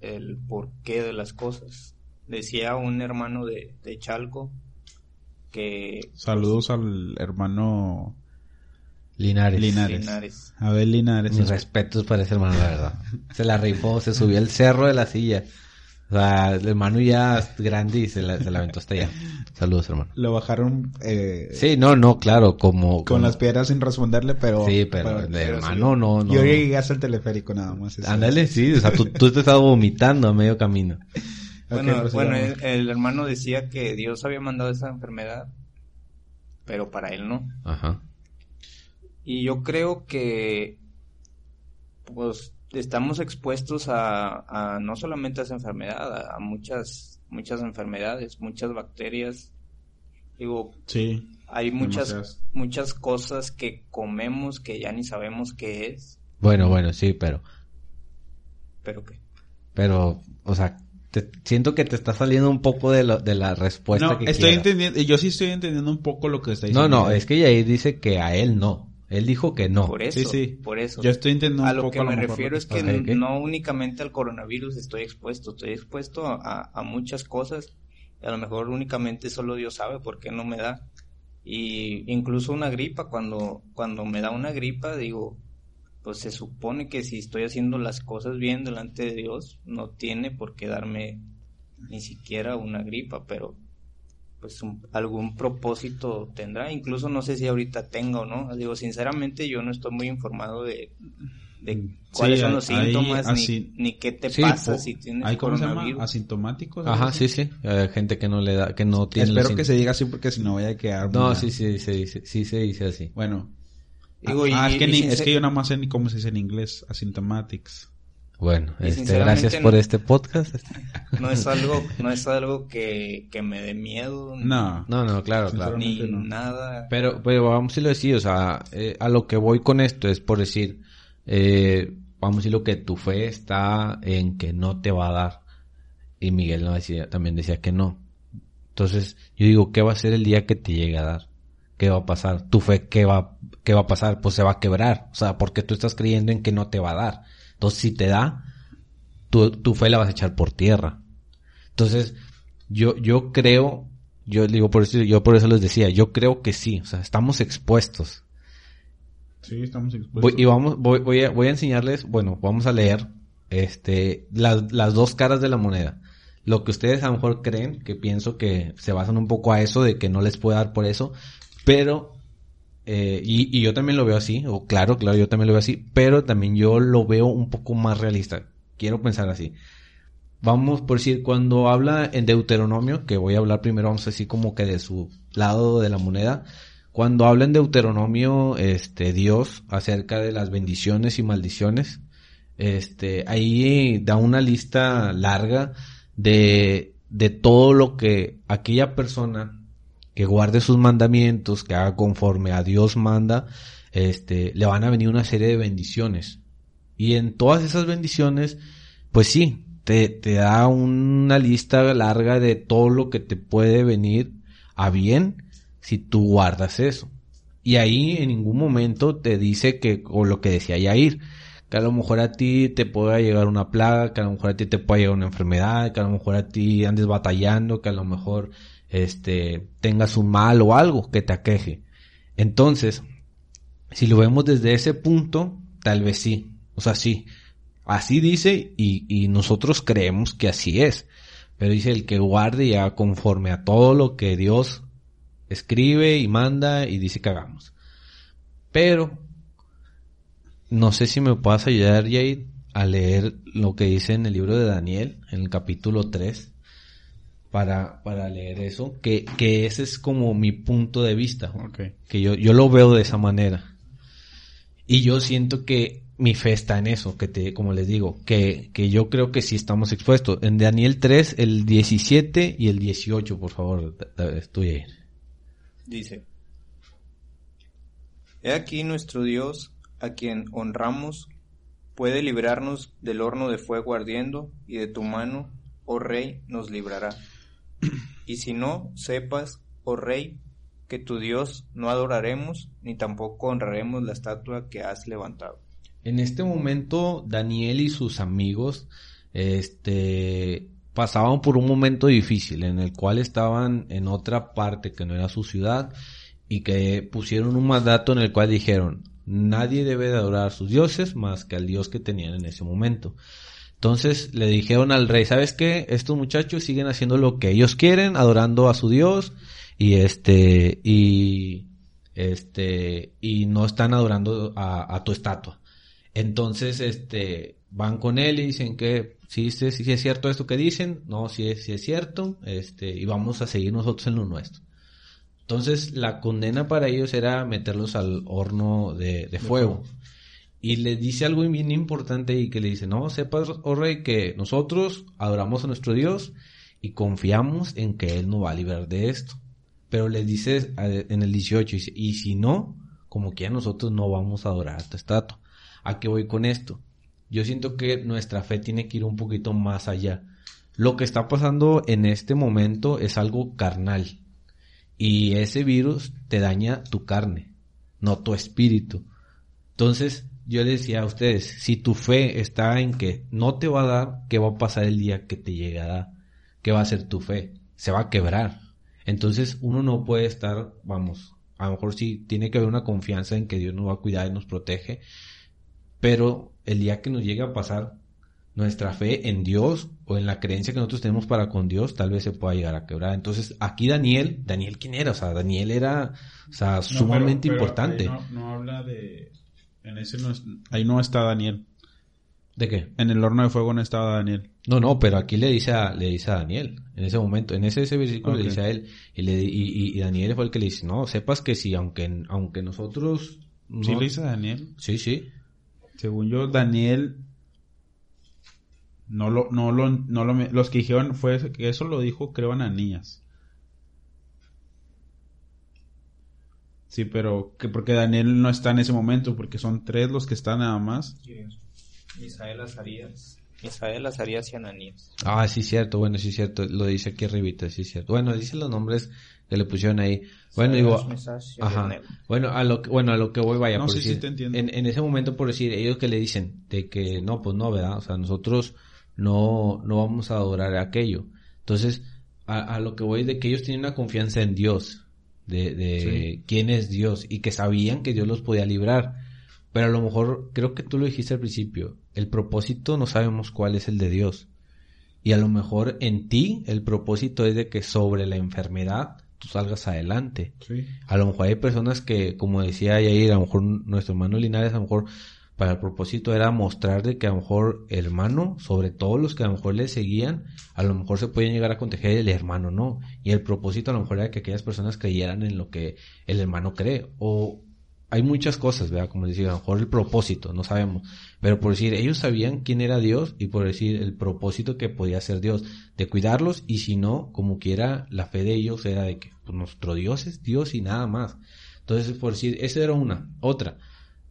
B: el porqué de las cosas. Decía un hermano de, de Chalco que
A: Saludos al hermano
C: Linares.
A: Linares.
B: Linares.
A: Abel Linares.
C: Mis respetos para ese hermano, la verdad. Se la rifó, se subió el cerro de la silla. O sea, el hermano ya es grande y se la, se la aventó hasta allá. Saludos, hermano.
A: Lo bajaron eh,
C: Sí, no, no, claro, como...
A: con
C: como-
A: las piedras sin responderle, pero...
C: Sí, pero el hermano no, no.
A: Yo llegué hasta el teleférico nada más.
C: Ándale, sí, o sea, tú, tú te estabas vomitando a medio camino.
B: Bueno,
A: Ok,
B: bueno, el hermano decía que Dios había mandado esa enfermedad, pero para él no.
C: Ajá.
B: Y yo creo que pues estamos expuestos a, a no solamente a esa enfermedad, a, a muchas muchas enfermedades, muchas bacterias. Digo,
A: Sí.
B: hay muchas
A: Demasiadas.
B: muchas cosas que comemos que ya ni sabemos qué es,
C: Bueno, bueno, sí, pero,
B: pero que
C: pero, o sea, te- siento que te está saliendo un poco de, lo- de la respuesta
A: No,
C: que
A: estoy
C: quieras.
A: entendiendo, yo sí estoy entendiendo un poco lo que está
C: No,
A: diciendo.
C: no, es que Yair dice que a él no. Él dijo que no.
B: por eso,
A: sí, sí.
B: por eso.
A: Yo estoy entendiendo
B: a
A: un
B: lo
A: poco
B: que
A: a lo
B: me refiero es que no únicamente al coronavirus estoy expuesto, estoy expuesto a, a muchas cosas y a lo mejor únicamente solo Dios sabe por qué no me da. Y incluso una gripa, cuando, cuando me da una gripa, digo, pues se supone que si estoy haciendo las cosas bien delante de Dios, no tiene por qué darme ni siquiera una gripa, pero pues un- algún propósito tendrá, incluso no sé si ahorita tenga o no, digo, sinceramente yo no estoy muy informado de, de cuáles
A: Sí,
B: son los
A: hay-
B: síntomas, ni-
A: así-
B: ni, qué te
C: Sí,
B: pasa si tienes
A: ¿Hay cómo se llama?
B: coronavirus.
A: Asintomáticos.
C: Ajá, sí, sí. Hay gente que no le da, que no tiene
A: Espero
C: los
A: que se diga así porque si no voy a quedar.
C: No, sí, sí, se dice, sí se dice así.
A: Bueno.
B: Digo,
A: ah,
B: y-
A: es, que
B: y
A: ni- es que yo nada más sé ni cómo se dice en inglés. Asymptomatics.
C: Bueno, este, gracias por este podcast.
B: No es algo, no es algo que, que me dé miedo,
A: No.
C: No, no, claro, claro.
B: ni
A: no.
B: nada.
C: Pero, pero vamos a decirlo así, o sea, eh, a lo que voy con esto es por decir, eh, vamos a decirlo que tu fe está en que no te va a dar. Y Miguel no decía, también decía que no. Entonces, yo digo, ¿qué va a ser el día que te llegue a dar? ¿Qué va a pasar? Tu fe, ¿qué va, qué va a pasar? Pues se va a quebrar. O sea, porque tú estás creyendo en que no te va a dar. Entonces, si te da, tu, tu fe la vas a echar por tierra. Entonces, yo, yo creo, yo digo por eso, yo por eso les decía, yo creo que sí, o sea, estamos expuestos.
A: Sí, estamos expuestos.
C: Voy- y vamos, voy, voy a, voy a enseñarles, bueno, vamos a leer, este, las, las dos caras de la moneda. Lo que ustedes a lo mejor creen, que pienso que se basan un poco a eso, de que no les puede dar por eso, pero, eh, y, yo también lo veo así, o claro, claro, yo también lo veo así, pero también yo lo veo un poco más realista. Quiero pensar así. Vamos por decir, cuando habla en Deuteronomio, que voy a hablar primero, vamos así como que de su lado de la moneda, cuando habla en Deuteronomio, este, Dios, acerca de las bendiciones y maldiciones, este, ahí da una lista larga de, de todo lo que aquella persona que guarde sus mandamientos, que haga conforme a Dios manda, este, le van a venir una serie de bendiciones. Y en todas esas bendiciones, pues sí, te, te da una lista larga de todo lo que te puede venir a bien si tú guardas eso. Y ahí en ningún momento te dice que, o lo que decía Yair, que a lo mejor a ti te pueda llegar una plaga, que a lo mejor a ti te pueda llegar una enfermedad, que a lo mejor a ti andes batallando, que a lo mejor este tengas un mal o algo que te aqueje. Entonces, si lo vemos desde ese punto, tal vez sí. O sea, sí. Así dice y, y nosotros creemos que así es. Pero dice el que guarde ya conforme a todo lo que Dios escribe y manda y dice que hagamos. Pero, no sé si me puedas ayudar, Jair, a leer lo que dice en el libro de Daniel, en el capítulo 3, para, para leer eso, que, que ese es como mi punto de vista, que yo, yo lo veo de esa manera. Y yo siento que mi fe está en eso, que te, como les digo, que, que yo creo que sí estamos expuestos. En Daniel 3, el 17 y el 18, por favor, estoy ahí.
B: Dice, He aquí nuestro Dios, a quien honramos, puede librarnos del horno de fuego ardiendo, y de tu mano, oh rey, nos librará. Y si no, sepas, oh rey, que tu Dios no adoraremos, ni tampoco honraremos la estatua que has levantado.
C: En este momento, Daniel y sus amigos, este, pasaban por un momento difícil en el cual estaban en otra parte que no era su ciudad y que pusieron un mandato en el cual dijeron, nadie debe de adorar a sus dioses más que al dios que tenían en ese momento. Entonces le dijeron al rey, ¿sabes qué? Estos muchachos siguen haciendo lo que ellos quieren, adorando a su dios y este, y este, y no están adorando a, a tu estatua. Entonces, este, van con él y dicen que si es, si es cierto esto que dicen, no, si es, si es cierto, este, y vamos a seguir nosotros en lo nuestro. Entonces, la condena para ellos era meterlos al horno de, fuego. Y les dice algo bien importante y que le dice, no, sepas, oh rey, que nosotros adoramos a nuestro Dios y confiamos en que Él nos va a librar de esto. Pero les dice en el 18, y si no, como que ya nosotros no vamos a adorar a esta estatua. ¿A qué voy con esto? Yo siento que nuestra fe tiene que ir un poquito más allá. Lo que está pasando en este momento es algo carnal. Y ese virus te daña tu carne, no tu espíritu. Entonces, yo les decía a ustedes, si tu fe está en que no te va a dar, ¿qué va a pasar el día que te dar? ¿Qué va a ser tu fe? Se va a quebrar. Entonces, uno no puede estar, vamos, a lo mejor sí tiene que haber una confianza en que Dios nos va a cuidar y nos protege, pero el día que nos llegue a pasar nuestra fe en Dios o en la creencia que nosotros tenemos para con Dios, tal vez se pueda llegar a quebrar. Entonces, aquí Daniel, Daniel quién era? O sea, Daniel era, o sea, sumamente importante.
A: no, no, habla de, en ese no, ahí no está Daniel.
C: ¿De qué?
A: En el horno de fuego no estaba Daniel.
C: No, no, pero aquí le dice a, le dice a Daniel, en ese momento, en ese, ese versículo le dice a él, y, le, y, y, Daniel fue el que le dice, no, sepas que si, aunque, aunque nosotros...
A: ¿Sí le dice a Daniel?
C: Sí, sí.
A: Según yo, Daniel no lo, no lo, no lo, los que dijeron fue que eso lo dijo, creo, Ananías. Sí, pero que porque Daniel no está en ese momento, porque son tres los que están nada más.
B: Misael Azarías. Misael Azarías y Ananías.
C: Ah, sí, cierto, bueno, sí, cierto, lo dice aquí arribita, sí, cierto. Bueno, dice los nombres que le pusieron ahí. Bueno, digo, ajá. Bueno, a lo que, bueno, a lo que voy, vaya, por decir, en, en, ese momento, por decir, ellos que le dicen de que no, pues no, ¿verdad? O sea, nosotros no, no vamos a adorar aquello. Entonces, a, lo que voy de que ellos tienen una confianza en Dios, de, de quién es Dios, y que sabían que Dios los podía librar. Pero a lo mejor, creo que tú lo dijiste al principio, el propósito no sabemos cuál es el de Dios. Y a lo mejor en ti el propósito es de que sobre la enfermedad tú salgas adelante. A lo mejor hay personas que, como decía Yair, a lo mejor nuestro hermano Linares, a lo mejor para el propósito era mostrar de que a lo mejor el hermano, sobre todo los que a lo mejor le seguían, a lo mejor se podían llegar a contagiar el hermano no. Y el propósito a lo mejor era que aquellas personas creyeran en lo que el hermano cree. O hay muchas cosas, ¿verdad? Como decía, a lo mejor el propósito, no sabemos. Pero por decir, ellos sabían quién era Dios y por decir el propósito que podía ser Dios, de cuidarlos y si no, como quiera, la fe de ellos era de que pues, nuestro Dios es Dios y nada más. Entonces, por decir, esa era una. Otra,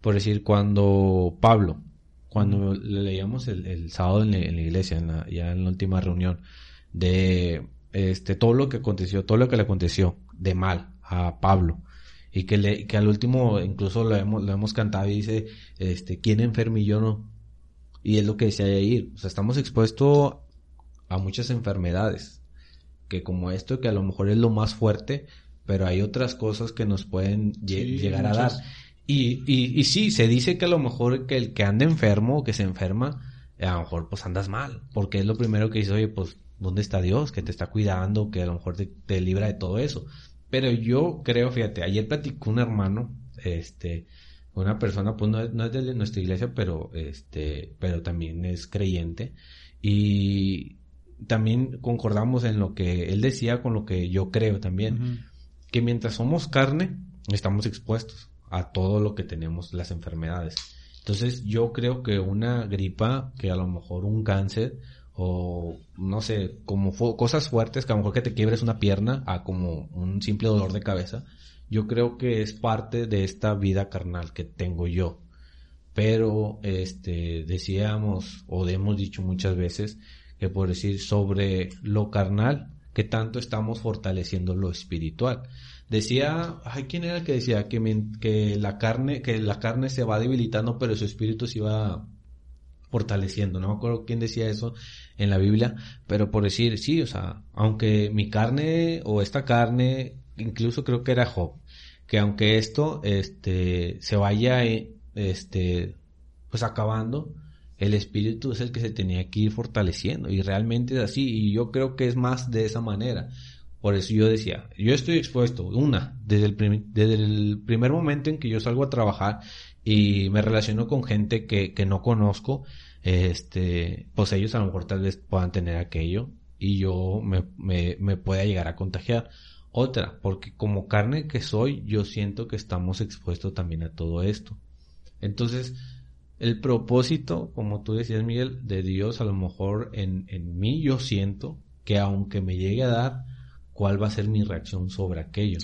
C: por decir, cuando Pablo, cuando le leíamos el, sábado en la, iglesia, en la, ya en la última reunión, de este todo lo que aconteció, todo lo que le aconteció de mal a Pablo, y que, le, que al último incluso lo hemos, lo hemos cantado y dice, este, ¿quién enfermo y yo no? Y es lo que decía ahí, o sea, estamos expuestos a muchas enfermedades, que como esto, que a lo mejor es lo más fuerte, pero hay otras cosas que nos pueden llegar a dar. Y, y, y sí, se dice que a lo mejor que el que anda enfermo o que se enferma, a lo mejor pues andas mal, porque es lo primero que dice, oye, pues, ¿dónde está Dios? Que te está cuidando, que a lo mejor te, te libra de todo eso. Pero yo creo, fíjate, ayer platicó un hermano, este, una persona, pues no, es de nuestra iglesia, pero este, pero también es creyente. Y también concordamos en lo que él decía con lo que yo creo también. Que mientras somos carne, estamos expuestos a todo lo que tenemos, las enfermedades. Entonces yo creo que una gripa, que a lo mejor un cáncer, o no sé, como cosas fuertes, que a lo mejor que te quiebres una pierna a como un simple dolor de cabeza, yo creo que es parte de esta vida carnal que tengo yo. Pero, este, decíamos, o hemos dicho muchas veces, que por decir sobre lo carnal, que tanto estamos fortaleciendo lo espiritual. Decía, ay, ¿quién era el que decía que, que la carne, que la carne se va debilitando, pero su espíritu se va fortaleciendo. No me acuerdo quién decía eso en la Biblia, pero por decir, sí, o sea, aunque mi carne o esta carne, incluso creo que era Job, que aunque esto, este, se vaya, este, pues acabando, el espíritu es el que se tenía que ir fortaleciendo y realmente es así y yo creo que es más de esa manera Por eso yo decía, yo estoy expuesto, una, desde el, desde el primer momento en que yo salgo a trabajar y me relaciono con gente que, que no conozco, este, pues ellos a lo mejor tal vez puedan tener aquello y yo me, me, me pueda llegar a contagiar. Otra, porque como carne que soy, yo siento que estamos expuestos también a todo esto. Entonces, el propósito, como tú decías, Miguel, de Dios, a lo mejor en, en mí yo siento que aunque me llegue a dar, ¿cuál va a ser mi reacción sobre aquello?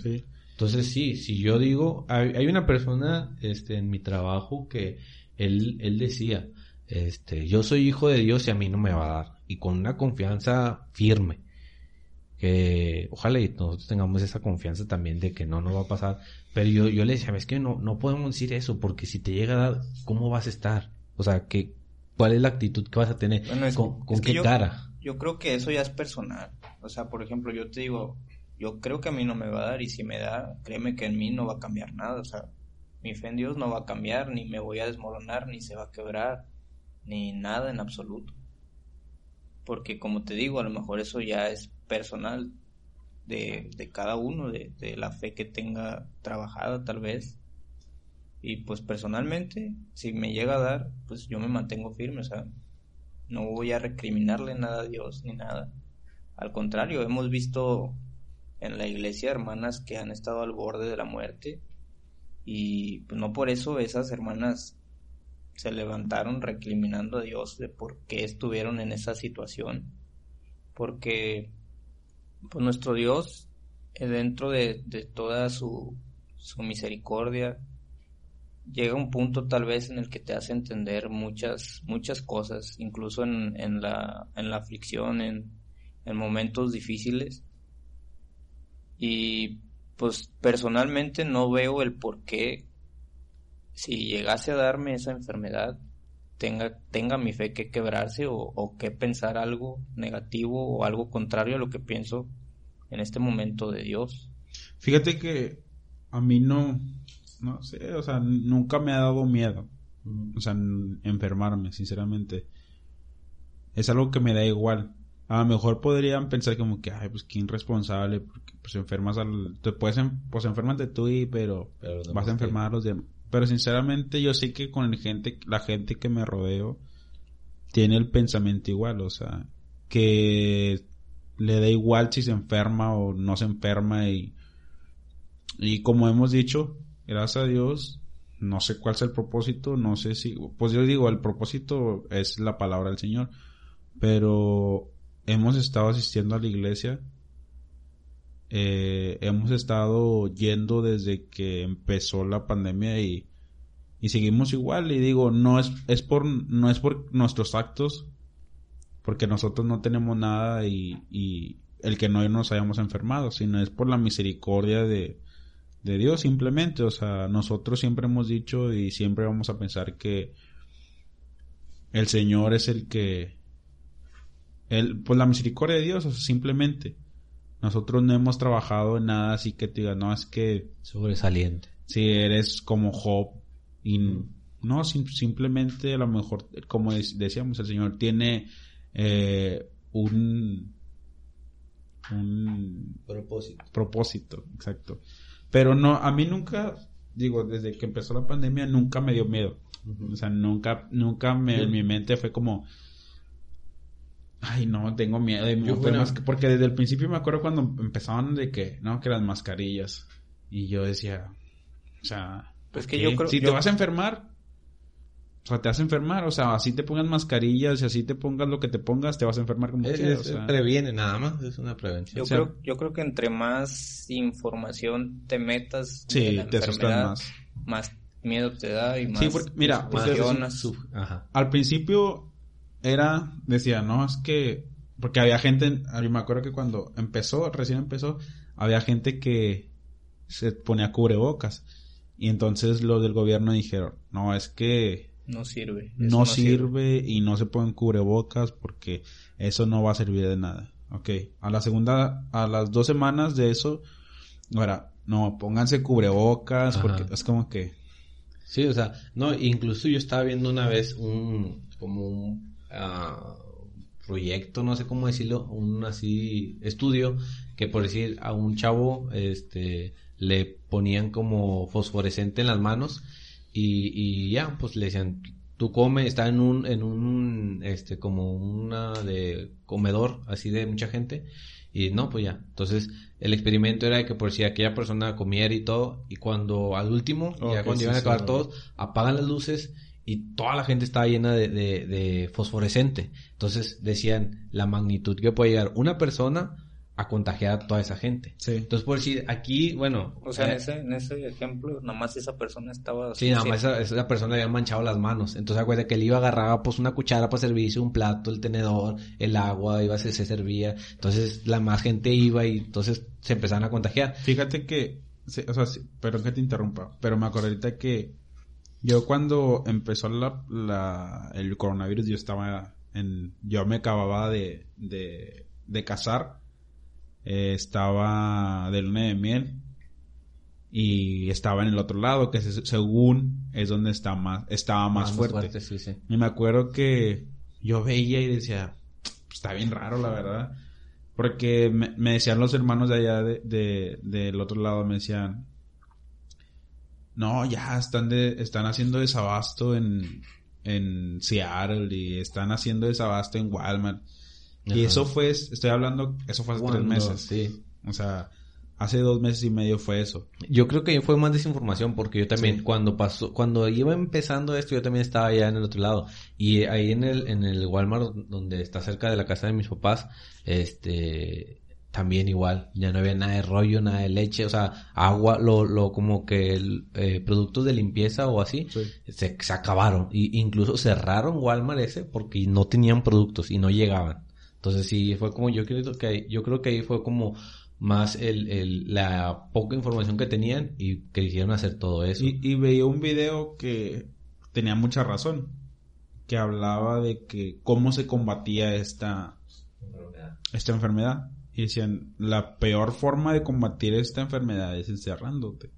C: Entonces, sí, si yo digo, hay, hay, una persona este, en mi trabajo que él, él decía, este, yo soy hijo de Dios y a mí no me va a dar. Y con una confianza firme. Que ojalá y nosotros tengamos esa confianza también de que no nos va a pasar. Pero yo, yo le decía, es que no, no podemos decir eso, porque si te llega a dar, ¿cómo vas a estar? O sea, que, ¿cuál es la actitud que vas a tener? ¿Con, qué
B: yo,
C: cara?
B: Yo creo que eso ya es personal. O sea, por ejemplo, yo te digo, yo creo que a mí no me va a dar y si me da, créeme que en mí no va a cambiar nada. O sea, mi fe en Dios no va a cambiar, ni me voy a desmoronar, ni se va a quebrar ni nada en absoluto. Porque como te digo, a lo mejor eso ya es personal de, de cada uno, de, de, la fe que tenga trabajada tal vez. Y pues personalmente, si me llega a dar, pues yo me mantengo firme, o sea, no voy a recriminarle nada a Dios ni nada. Al contrario, hemos visto en la iglesia hermanas que han estado al borde de la muerte y pues no por eso esas hermanas se levantaron recriminando a Dios de por qué estuvieron en esa situación. Porque pues, nuestro Dios, eh, dentro de, toda su, su, misericordia, llega un punto tal vez en el que te hace entender muchas, muchas cosas, incluso en, en, la, en la aflicción, en, en momentos difíciles. Y pues personalmente no veo el por qué si llegase a darme esa enfermedad, tenga, tenga mi fe que quebrarse o, que pensar algo negativo o algo contrario a lo que pienso en este momento de Dios.
A: Fíjate que a mí no, no sé, o sea, nunca me ha dado miedo, o sea, enfermarme, sinceramente. Es algo que me da igual. A lo mejor podrían pensar como que, ay, pues qué irresponsable, porque pues enfermas al, te puedes, pues enfermate tú y, pero, pero vas a enfermar a los demás. Pero sinceramente yo sé que con el gente, la gente que me rodeo tiene el pensamiento igual, o sea, que le da igual si se enferma o no se enferma y, y como hemos dicho, gracias a Dios, no sé cuál es el propósito, no sé si, pues yo digo, el propósito es la palabra del Señor, pero hemos estado asistiendo a la iglesia eh, hemos estado yendo desde que empezó la pandemia y, y seguimos igual y digo no es es por no es por nuestros actos porque nosotros no tenemos nada y, y el que no nos hayamos enfermado sino es por la misericordia de, de Dios simplemente o sea nosotros siempre hemos dicho y siempre vamos a pensar que el Señor es el que el, pues la misericordia de Dios o sea, simplemente nosotros no hemos trabajado en nada así que te diga, no, es que...
C: Sobresaliente.
A: Si eres como Job y no, simplemente a lo mejor, como decíamos, el Señor tiene eh, un... Un
C: propósito.
A: Propósito, exacto. Pero no, a mí nunca, digo, desde que empezó la pandemia nunca me dio miedo. O sea, nunca, nunca me, en mi mente fue como, Ay, no, tengo miedo. porque desde el principio me acuerdo cuando empezaban de que, ¿no? Que las mascarillas. Y yo decía, o sea, pues que yo creo, si te vas a enfermar, o sea, te vas a enfermar, o sea, así te pongas mascarillas y así te pongas lo que te pongas, te vas a enfermar como
C: quieras. previene nada más, es una prevención.
B: Yo, creo, yo creo que entre más información te metas,
A: sí, te asustas más.
B: Más miedo te da y más.
A: Sí, porque, mira, al principio era, decía, no, es que, porque había gente, me acuerdo que cuando empezó, recién empezó, había gente que se ponía cubrebocas. Y entonces los del gobierno dijeron, no, es que...
B: No sirve.
A: No, sirve, y no se ponen cubrebocas porque eso no va a servir de nada. Ok, a la segunda, a las dos semanas de eso, ahora, no, pónganse cubrebocas porque es como que...
C: Sí, o sea, no, incluso yo estaba viendo una vez un, como un proyecto, no sé cómo decirlo, un así estudio que por decir a un chavo, este, le ponían como fosforescente en las manos y, y ya, pues le decían, tú come, está en un, en un, este, como una de comedor, así de mucha gente, y no, pues ya. Entonces, el experimento era de que por si aquella persona comiera y todo, y cuando al último, ya cuando iban a acabar todos, apagan las luces y toda la gente estaba llena de, de, de fosforescente. Entonces decían la magnitud que puede llegar una persona a contagiar a toda esa gente.
A: Sí.
C: Entonces, por decir, aquí, bueno...
B: O sea, en
C: eh,
B: ese, en ese ejemplo, nomás esa persona estaba...
C: Sí, nada más esa, esa persona le había manchado las manos. Entonces, acuérdate que él iba agarraba pues una cuchara para servirse, un plato, el tenedor, el agua, iba se, se servía. Entonces, la más gente iba y entonces se empezaban a contagiar.
A: Fíjate que, sí, o sea, sí, perdón que te interrumpa, pero me acordé ahorita que yo cuando empezó la, la, el coronavirus, yo estaba en, yo me acababa de, de, de casar, eh, estaba de luna de miel y estaba en el otro lado, que se- según es donde está más, estaba más, fuerte.
C: sí, sí.
A: Y me acuerdo que yo veía y decía, está bien raro la verdad. Porque me, me decían los hermanos de allá de, de- del otro lado, me decían, no, ya están de, están haciendo desabasto en, en Seattle y están haciendo desabasto en Walmart. Y eso fue, estoy hablando, eso fue hace tres meses.
C: Sí.
A: O sea, hace dos meses y medio fue eso.
C: Yo creo que fue más desinformación porque yo también
A: Sí.
C: cuando pasó, cuando iba empezando esto, yo también estaba allá en el otro lado. Y ahí en el, en el Walmart donde está cerca de la casa de mis papás, este, también igual, ya no había nada de rollo, nada de leche, o sea, agua, lo, lo como que el, eh, productos de limpieza o así,
A: Sí.
C: se, se acabaron. Y incluso cerraron Walmart ese porque no tenían productos y no llegaban. Entonces sí, fue como yo creo que ahí- yo creo que ahí fue como más el, el, la poca información que tenían y que hicieron hacer todo eso.
A: Y, y veía un video que tenía mucha razón, que hablaba de que cómo se combatía esta, esta enfermedad. Y decían, la peor forma de combatir esta enfermedad es encerrándote.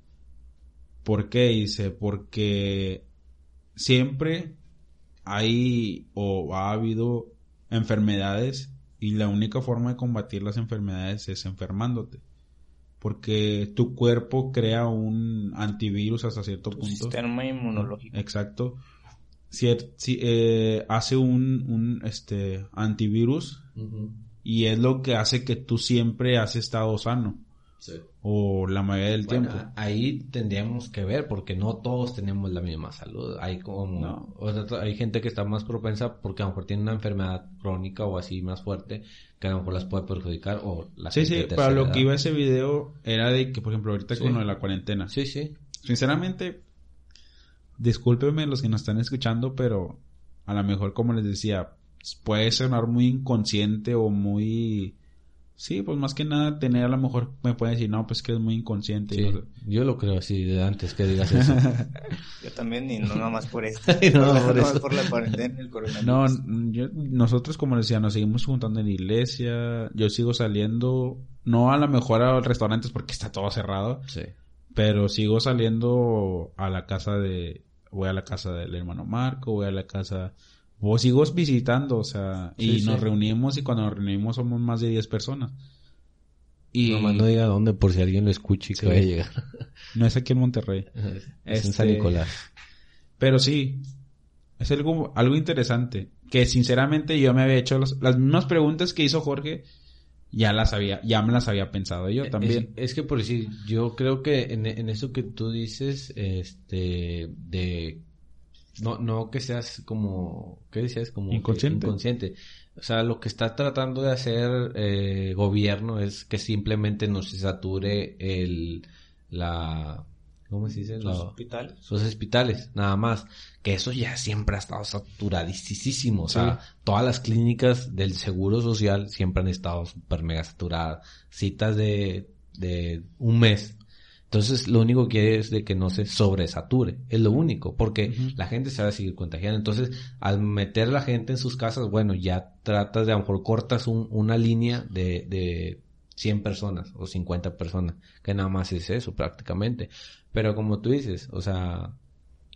A: ¿Por qué? Dice, porque siempre hay o ha habido enfermedades y la única forma de combatir las enfermedades es enfermándote. Porque tu cuerpo crea un antivirus hasta cierto
B: Tu
A: punto.
B: sistema inmunológico.
A: Exacto. Cier- si, eh, hace un, un este antivirus y es lo que hace que tú siempre has estado sano
C: Sí.
A: o la mayoría del
C: Bueno,
A: tiempo.
C: ahí tendríamos que ver porque no todos tenemos la misma salud. Hay como,
A: No.
C: o sea, hay gente que está más propensa porque a lo mejor tiene una enfermedad crónica o así más fuerte que a lo mejor las puede perjudicar o la
A: Sí, sí, para lo que iba ese video era de que, por ejemplo, ahorita
C: Sí.
A: con lo de la cuarentena.
C: Sí, sí.
A: Sinceramente, discúlpenme los que nos están escuchando, pero a lo mejor, como les decía, puede sonar muy inconsciente o muy... Sí, pues más que nada tener a lo mejor me pueden decir, no, pues que es muy inconsciente.
C: Sí,
A: no
C: yo lo creo así de antes que digas eso.
B: Yo también, y no nada más por esto.
C: Y no
B: por,
C: eso.
B: la cuarentena, el coronavirus.
A: No, yo- nosotros como les decía, nos seguimos juntando en la iglesia, yo sigo saliendo, no a lo mejor a los restaurantes porque está todo cerrado,
C: sí.
A: pero sigo saliendo a la casa de, voy a la casa del hermano Marco, voy a la casa, o sigo visitando, o sea, y nos
C: sí.
A: reunimos y cuando nos reunimos somos más de 10 personas. Y
C: Nomás no diga dónde por si alguien lo escucha y que
A: Sí.
C: vaya a llegar.
A: no es aquí en Monterrey.
C: Es en San
A: Este-
C: Nicolás.
A: Pero sí, es algo, algo interesante. Que sinceramente yo me había hecho las, las mismas preguntas que hizo Jorge, ya las había, ya me las había pensado yo también.
C: Es, es que por decir, yo creo que en, en eso que tú dices, este, de, no, no que seas como, ¿qué decías? Como
A: Inconsciente.
C: inconsciente. O sea, lo que está tratando de hacer eh, gobierno es que simplemente no se sature el, la, ¿cómo se dice?
B: Los
C: La-
B: hospitales.
C: sus hospitales, nada más. Que eso ya siempre ha estado saturadísimo. O sea, todas las clínicas del seguro social siempre han estado super mega saturadas. Citas de, de un mes. Entonces, lo único que es de que no se sobresature. Es lo único. Porque la gente se va a seguir contagiando. Entonces, al meter la gente en sus casas, bueno, ya tratas de a lo mejor cortas un- una línea de, de 100 personas o 50 personas. Que nada más es eso prácticamente. Pero como tú dices, o sea,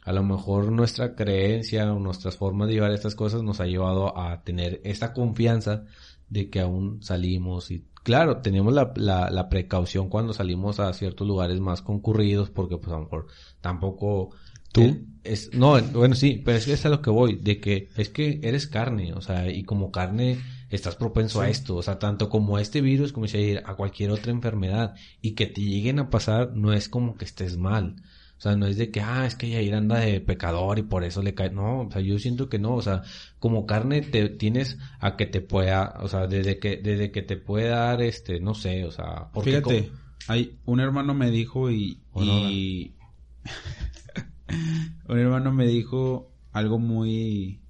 C: a lo mejor nuestra creencia o nuestras formas de llevar estas cosas nos ha llevado a tener esta confianza de que aún salimos y claro, tenemos la, la, la precaución cuando salimos a ciertos lugares más concurridos porque pues a lo mejor tampoco tú es no bueno sí pero es que es a lo que voy de que es que eres carne o sea y como carne estás propenso a esto o sea tanto como a este virus como a cualquier otra enfermedad y que te lleguen a pasar no es como que estés mal o sea, no es de que, ah, es que Yair anda de pecador y por eso le cae. No, o sea, yo siento que no. O sea, como carne te tienes a que te pueda, o sea, desde que, desde que te puede dar, este, no sé, o sea.
A: Porque Fíjate, hay, un hermano me dijo y, y... un hermano me dijo algo muy,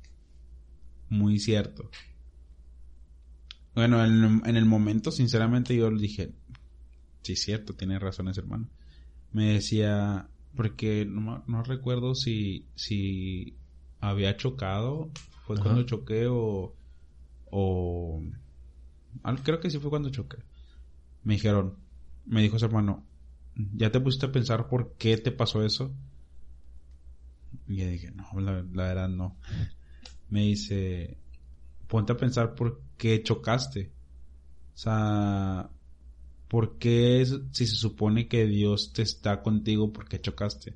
A: muy cierto. Bueno, en, en el momento, sinceramente, yo le dije, sí, cierto, tiene razón ese hermano. Me decía, porque no, no recuerdo si, si había chocado, fue cuando choqué o, o... Creo que sí fue cuando choqué. Me dijeron, me dijo su hermano, ¿ya te pusiste a pensar por qué te pasó eso? Y yo dije, no, la, la verdad no. Me dice, ponte a pensar por qué chocaste. O sea, ¿por qué si se supone que Dios te está contigo, por qué chocaste?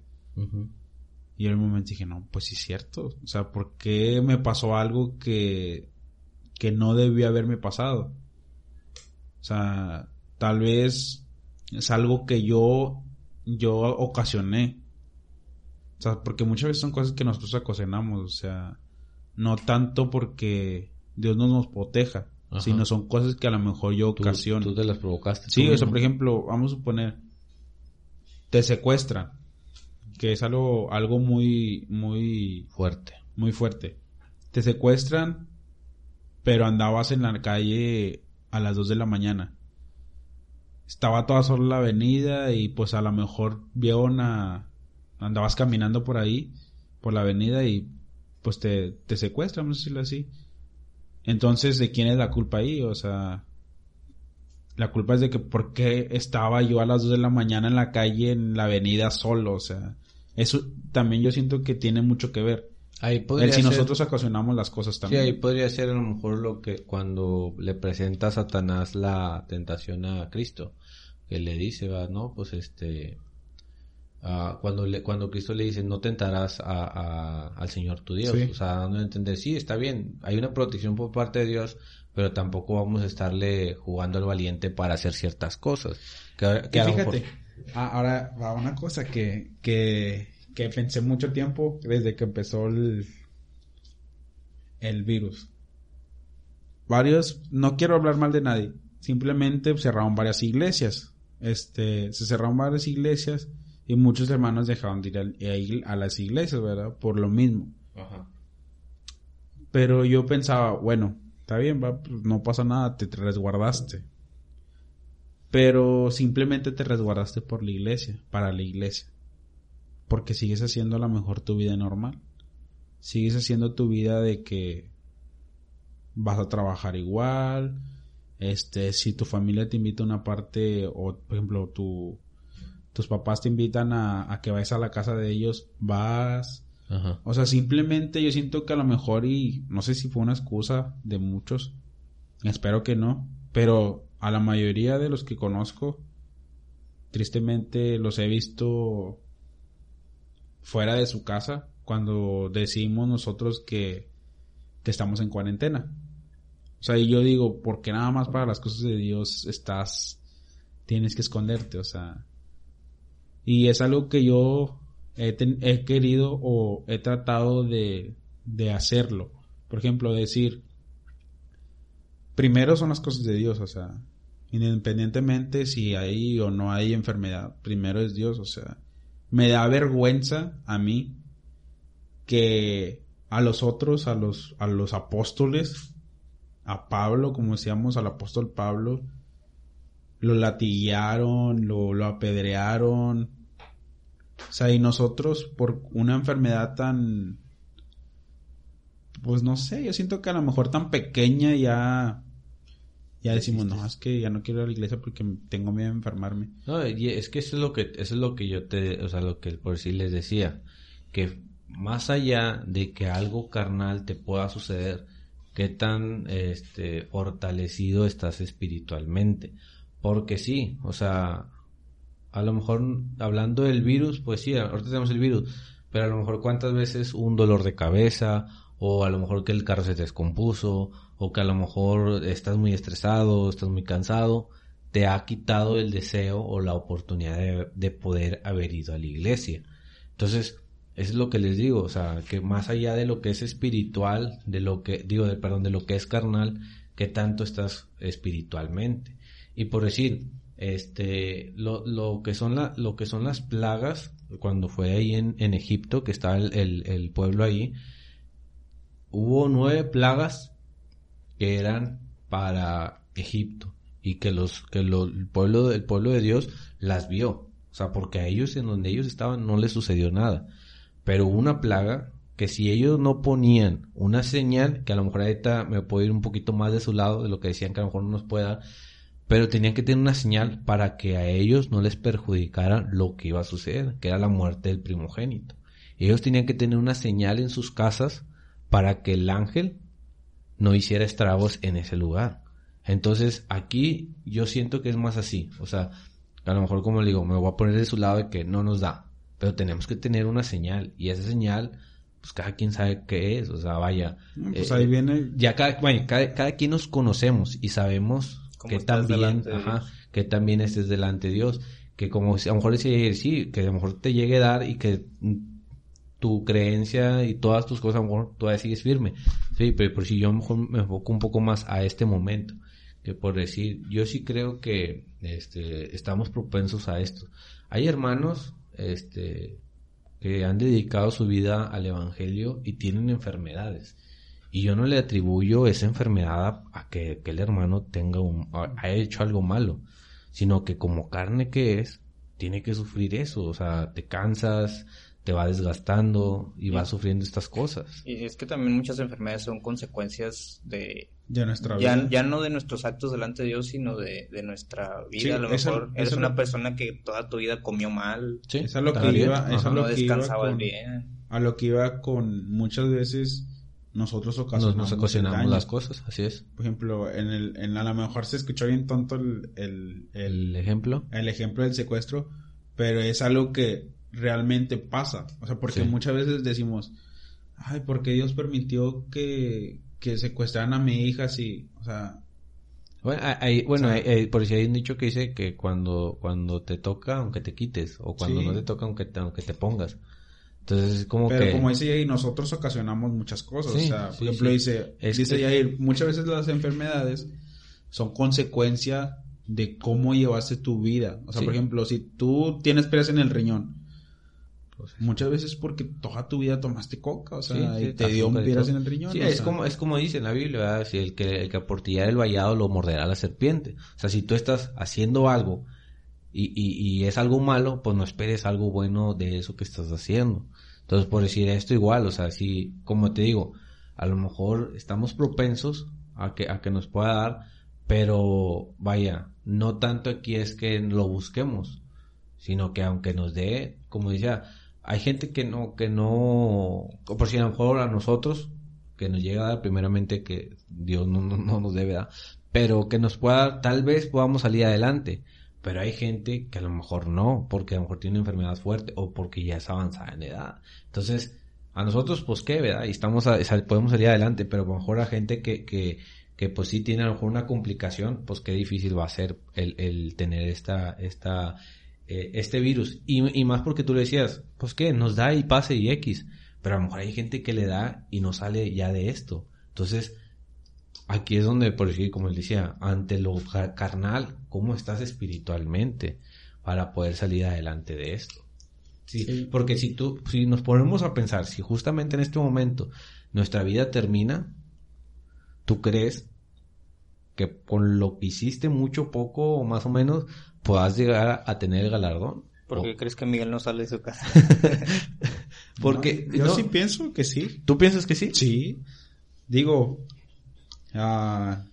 A: Y en el momento dije, no, pues sí es cierto. O sea, ¿por qué me pasó algo que, que no debía haberme pasado? O sea, tal vez es algo que yo, yo ocasioné. O sea, porque muchas veces son cosas que nosotros ocasionamos. O sea, no tanto porque Dios no nos proteja, sino son cosas que a lo mejor yo ocasiono.
C: Tú, te las provocaste.
A: Sí, eso, por ejemplo, vamos a suponer, te secuestran, que es algo, algo muy, muy
C: fuerte.
A: Muy fuerte. Te secuestran, pero andabas en la calle a las 2 de la mañana. Estaba toda sola la avenida y pues a lo mejor vio una... Andabas caminando por ahí, por la avenida y pues te, te secuestran, vamos a decirlo así entonces, ¿de quién es la culpa ahí? O sea, la culpa es de que por qué estaba yo a las 2 de la mañana en la calle, en la avenida solo, o sea, eso también yo siento que tiene mucho que ver. Ahí podría si nosotros ocasionamos las cosas también.
C: Sí, ahí podría ser a lo mejor lo que cuando le presenta a Satanás la tentación a Cristo, que le dice, va, no, pues este, cuando le, cuando Cristo le dice no tentarás a, al Señor tu Dios, o sea, dando a entender, sí, está bien, hay una protección por parte de Dios, pero tampoco vamos a estarle jugando al valiente para hacer ciertas cosas.
A: Que, fíjate, ahora va una cosa que, que, que pensé mucho tiempo desde que empezó el, el virus. Varios, no quiero hablar mal de nadie, simplemente cerraron varias iglesias. Este, se cerraron varias iglesias y muchos hermanos dejaron de ir a, las iglesias, ¿verdad? Por lo mismo. Ajá. Pero yo pensaba, bueno, está bien, va, pues no pasa nada, te, resguardaste. Pero simplemente te resguardaste por la iglesia, para la iglesia. Porque sigues haciendo a lo mejor tu vida normal. Sigues haciendo tu vida de que vas a trabajar igual. Este, si tu familia te invita a una parte, o por ejemplo, tu, tus papás te invitan a, que vayas a la casa de ellos, vas. O sea, simplemente yo siento que a lo mejor, y no sé si fue una excusa de muchos, espero que no, pero a la mayoría de los que conozco, tristemente los he visto fuera de su casa cuando decimos nosotros que, que estamos en cuarentena. O sea, y yo digo, porque nada más para las cosas de Dios estás, tienes que esconderte, o sea, y es algo que yo he, querido o he tratado de, de hacerlo. Por ejemplo, decir, primero son las cosas de Dios, o sea, independientemente si hay o no hay enfermedad, primero es Dios, o sea, me da vergüenza a mí que a los otros, a los, a los apóstoles, a Pablo, como decíamos, al apóstol Pablo, lo latillaron, lo, lo apedrearon. O sea, y nosotros por una enfermedad tan... Pues no sé, yo siento que a lo mejor tan pequeña ya... Ya decimos, no, es que ya no quiero ir a la iglesia porque tengo miedo de enfermarme.
C: No, y es que eso es lo que, eso es lo que yo te, o sea, lo que por sí les decía, que más allá de que algo carnal te pueda suceder, qué tan este, fortalecido estás espiritualmente. Porque sí, o sea, a lo mejor hablando del virus, pues sí, ahorita tenemos el virus, pero a lo mejor cuántas veces un dolor de cabeza, o a lo mejor que el carro se descompuso, o que a lo mejor estás muy estresado, estás muy cansado, te ha quitado el deseo o la oportunidad de, de poder haber ido a la iglesia. Entonces, es lo que les digo, o sea, que más allá de lo que es espiritual, de lo que, digo, de, perdón, de lo que es carnal, que tanto estás espiritualmente. Y por decir, este, lo, lo que son la, lo que son las plagas, cuando fue ahí en, en Egipto, que está el, el, pueblo ahí, hubo nueve plagas que eran para Egipto y que los, que el pueblo, el pueblo de Dios las vio. O sea, porque a ellos en donde ellos estaban no les sucedió nada pero una plaga que si ellos no ponían una señal, que a lo mejor ahorita me puedo ir un poquito más de su lado, de lo que decían que a lo mejor no nos pueda, pero tenían que tener una señal para que a ellos no les perjudicara lo que iba a suceder, que era la muerte del primogénito. Ellos tenían que tener una señal en sus casas para que el ángel no hiciera estragos en ese lugar. Entonces aquí yo siento que es más así, o sea, a lo mejor como le digo, me voy a poner de su lado de que no nos da, pero tenemos que tener una señal y esa señal pues cada quien sabe qué es, o sea, vaya.
A: Pues ahí eh, viene.
C: Ya cada, cada, quien nos conocemos y sabemos que también, ajá, que también estés delante de Dios. Que como a lo mejor sí, que a lo mejor te llegue a dar y que tu creencia y todas tus cosas a lo mejor todavía sigues firme. Sí, pero por si yo mejor me enfoco un poco más a este momento. Que por decir, yo sí creo que este, estamos propensos a esto. Hay hermanos este, que han dedicado su vida al Evangelio y tienen enfermedades. Y yo no le atribuyo esa enfermedad a que, el hermano tenga un, ha hecho algo malo, sino que como carne que es, tiene que sufrir eso, o sea, te cansas, te va desgastando y vas sufriendo estas cosas.
B: Y es que también muchas enfermedades son consecuencias de...
A: Ya nuestra vida.
B: Ya, no de nuestros actos delante de Dios, sino de, nuestra vida. a lo mejor eres una persona que toda tu vida comió mal.
A: Sí, eso es lo que iba, eso no descansaba bien. A lo que iba con muchas veces nosotros
C: ocasionamos, nos, ocasionamos las cosas, así es.
A: Por ejemplo, en el, en a lo mejor se escuchó bien tonto el, el,
C: el ejemplo.
A: El ejemplo del secuestro, pero es algo que realmente pasa. O sea, porque muchas veces decimos, ay, porque Dios permitió que, que secuestraran a mi hija así? O sea...
C: Bueno, bueno por si hay un dicho que dice que cuando, cuando te toca, aunque te quites, o cuando no te toca, aunque te, aunque te pongas. Entonces, como
A: Pero como dice Yair, nosotros ocasionamos muchas cosas. o sea, por ejemplo, dice, dice Yair, muchas veces las enfermedades son consecuencia de cómo llevaste tu vida. O sea, por ejemplo, si tú tienes peras en el riñón, Muchas veces porque toda tu vida tomaste coca, o sea, y te dio un piedras en el riñón.
C: Sí, es como, es como dice en la Biblia, Si el que, el que aportillar el vallado lo morderá la serpiente. O sea, si tú estás haciendo algo y, y, es algo malo, pues no esperes algo bueno de eso que estás haciendo. Entonces, por decir esto igual, o sea, si, como te digo, a lo mejor estamos propensos a que, a que nos pueda dar, pero vaya, no tanto aquí es que lo busquemos, sino que aunque nos dé, como decía, hay gente que no, que no, por si a lo mejor a nosotros, que nos llega a dar primeramente que Dios no, no, nos debe dar, pero que nos pueda, tal vez podamos salir adelante. Pero hay gente que a lo mejor no, porque a lo mejor tiene una enfermedad fuerte o porque ya es avanzada en edad. Entonces, a nosotros, pues qué, ¿verdad? Y estamos, a, podemos salir adelante, pero a lo mejor a gente que, que, que pues sí tiene a lo mejor una complicación, pues qué difícil va a ser el, el tener esta, esta, eh, este virus. Y, y, más porque tú le decías, pues qué, nos da y pase y X. Pero a lo mejor hay gente que le da y no sale ya de esto. Entonces, aquí es donde, por decir, como él decía, ante lo carnal, ¿cómo estás espiritualmente para poder salir adelante de esto? Sí, porque si tú, si nos ponemos a pensar, si justamente en este momento nuestra vida termina, ¿tú crees que con lo que hiciste mucho, poco o más o menos, puedas llegar a tener el galardón.
B: ¿Por qué crees que Miguel no sale de su casa?
C: Porque
A: yo sí pienso que sí.
C: ¿Tú piensas que sí?
A: Sí. Digo, ah,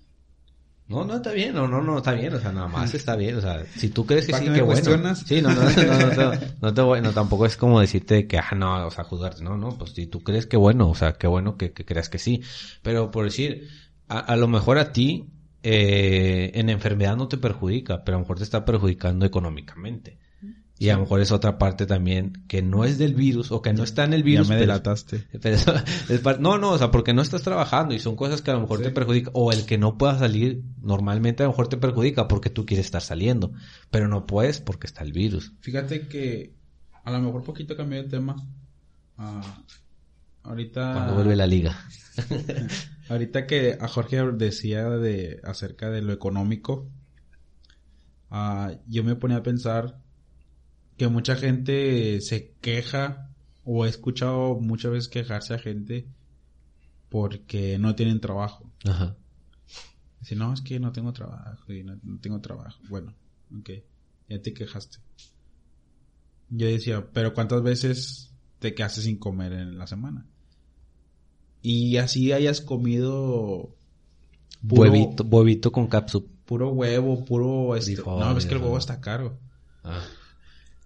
C: No, no, está bien, no, no, no, está bien, o sea, nada más está bien, o sea, si tú crees que
A: ¿Para
C: sí,
A: qué
C: bueno. Sí, no, no, no, no, no, no te voy, no, tampoco es como decirte que, ah, no, o sea, juzgarte, no, no, pues si tú crees que bueno, o sea, qué bueno que, que creas que sí, pero por decir, a, a lo mejor a ti, eh, en enfermedad no te perjudica, pero a lo mejor te está perjudicando económicamente. Y a lo mejor es otra parte también que no es del virus o que no está en el virus.
A: ya me delataste.
C: pero no, no, o sea, porque no estás trabajando y son cosas que a lo mejor
A: Sí.
C: te perjudican. O el que no puedas salir, normalmente a lo mejor te perjudica porque tú quieres estar saliendo. Pero no puedes porque está el virus.
A: Fíjate que a lo mejor poquito cambié de tema. Ah, ahorita...
C: Cuando vuelve la liga.
A: Ahorita que a Jorge decía de acerca de lo económico, ah, yo me ponía a pensar que mucha gente se queja o he escuchado muchas veces quejarse a gente porque no tienen trabajo.
C: Ajá.
A: Dice, no, es que no tengo trabajo y no, no tengo trabajo. Bueno, ok, ya te quejaste. Yo decía, pero ¿cuántas veces te quedaste sin comer en la semana? Y así hayas comido puro,
C: Huevito, huevito con capsup.
A: puro huevo, puro... Este,
C: Frijoles,
A: no, es que el huevo está caro.
C: Ah.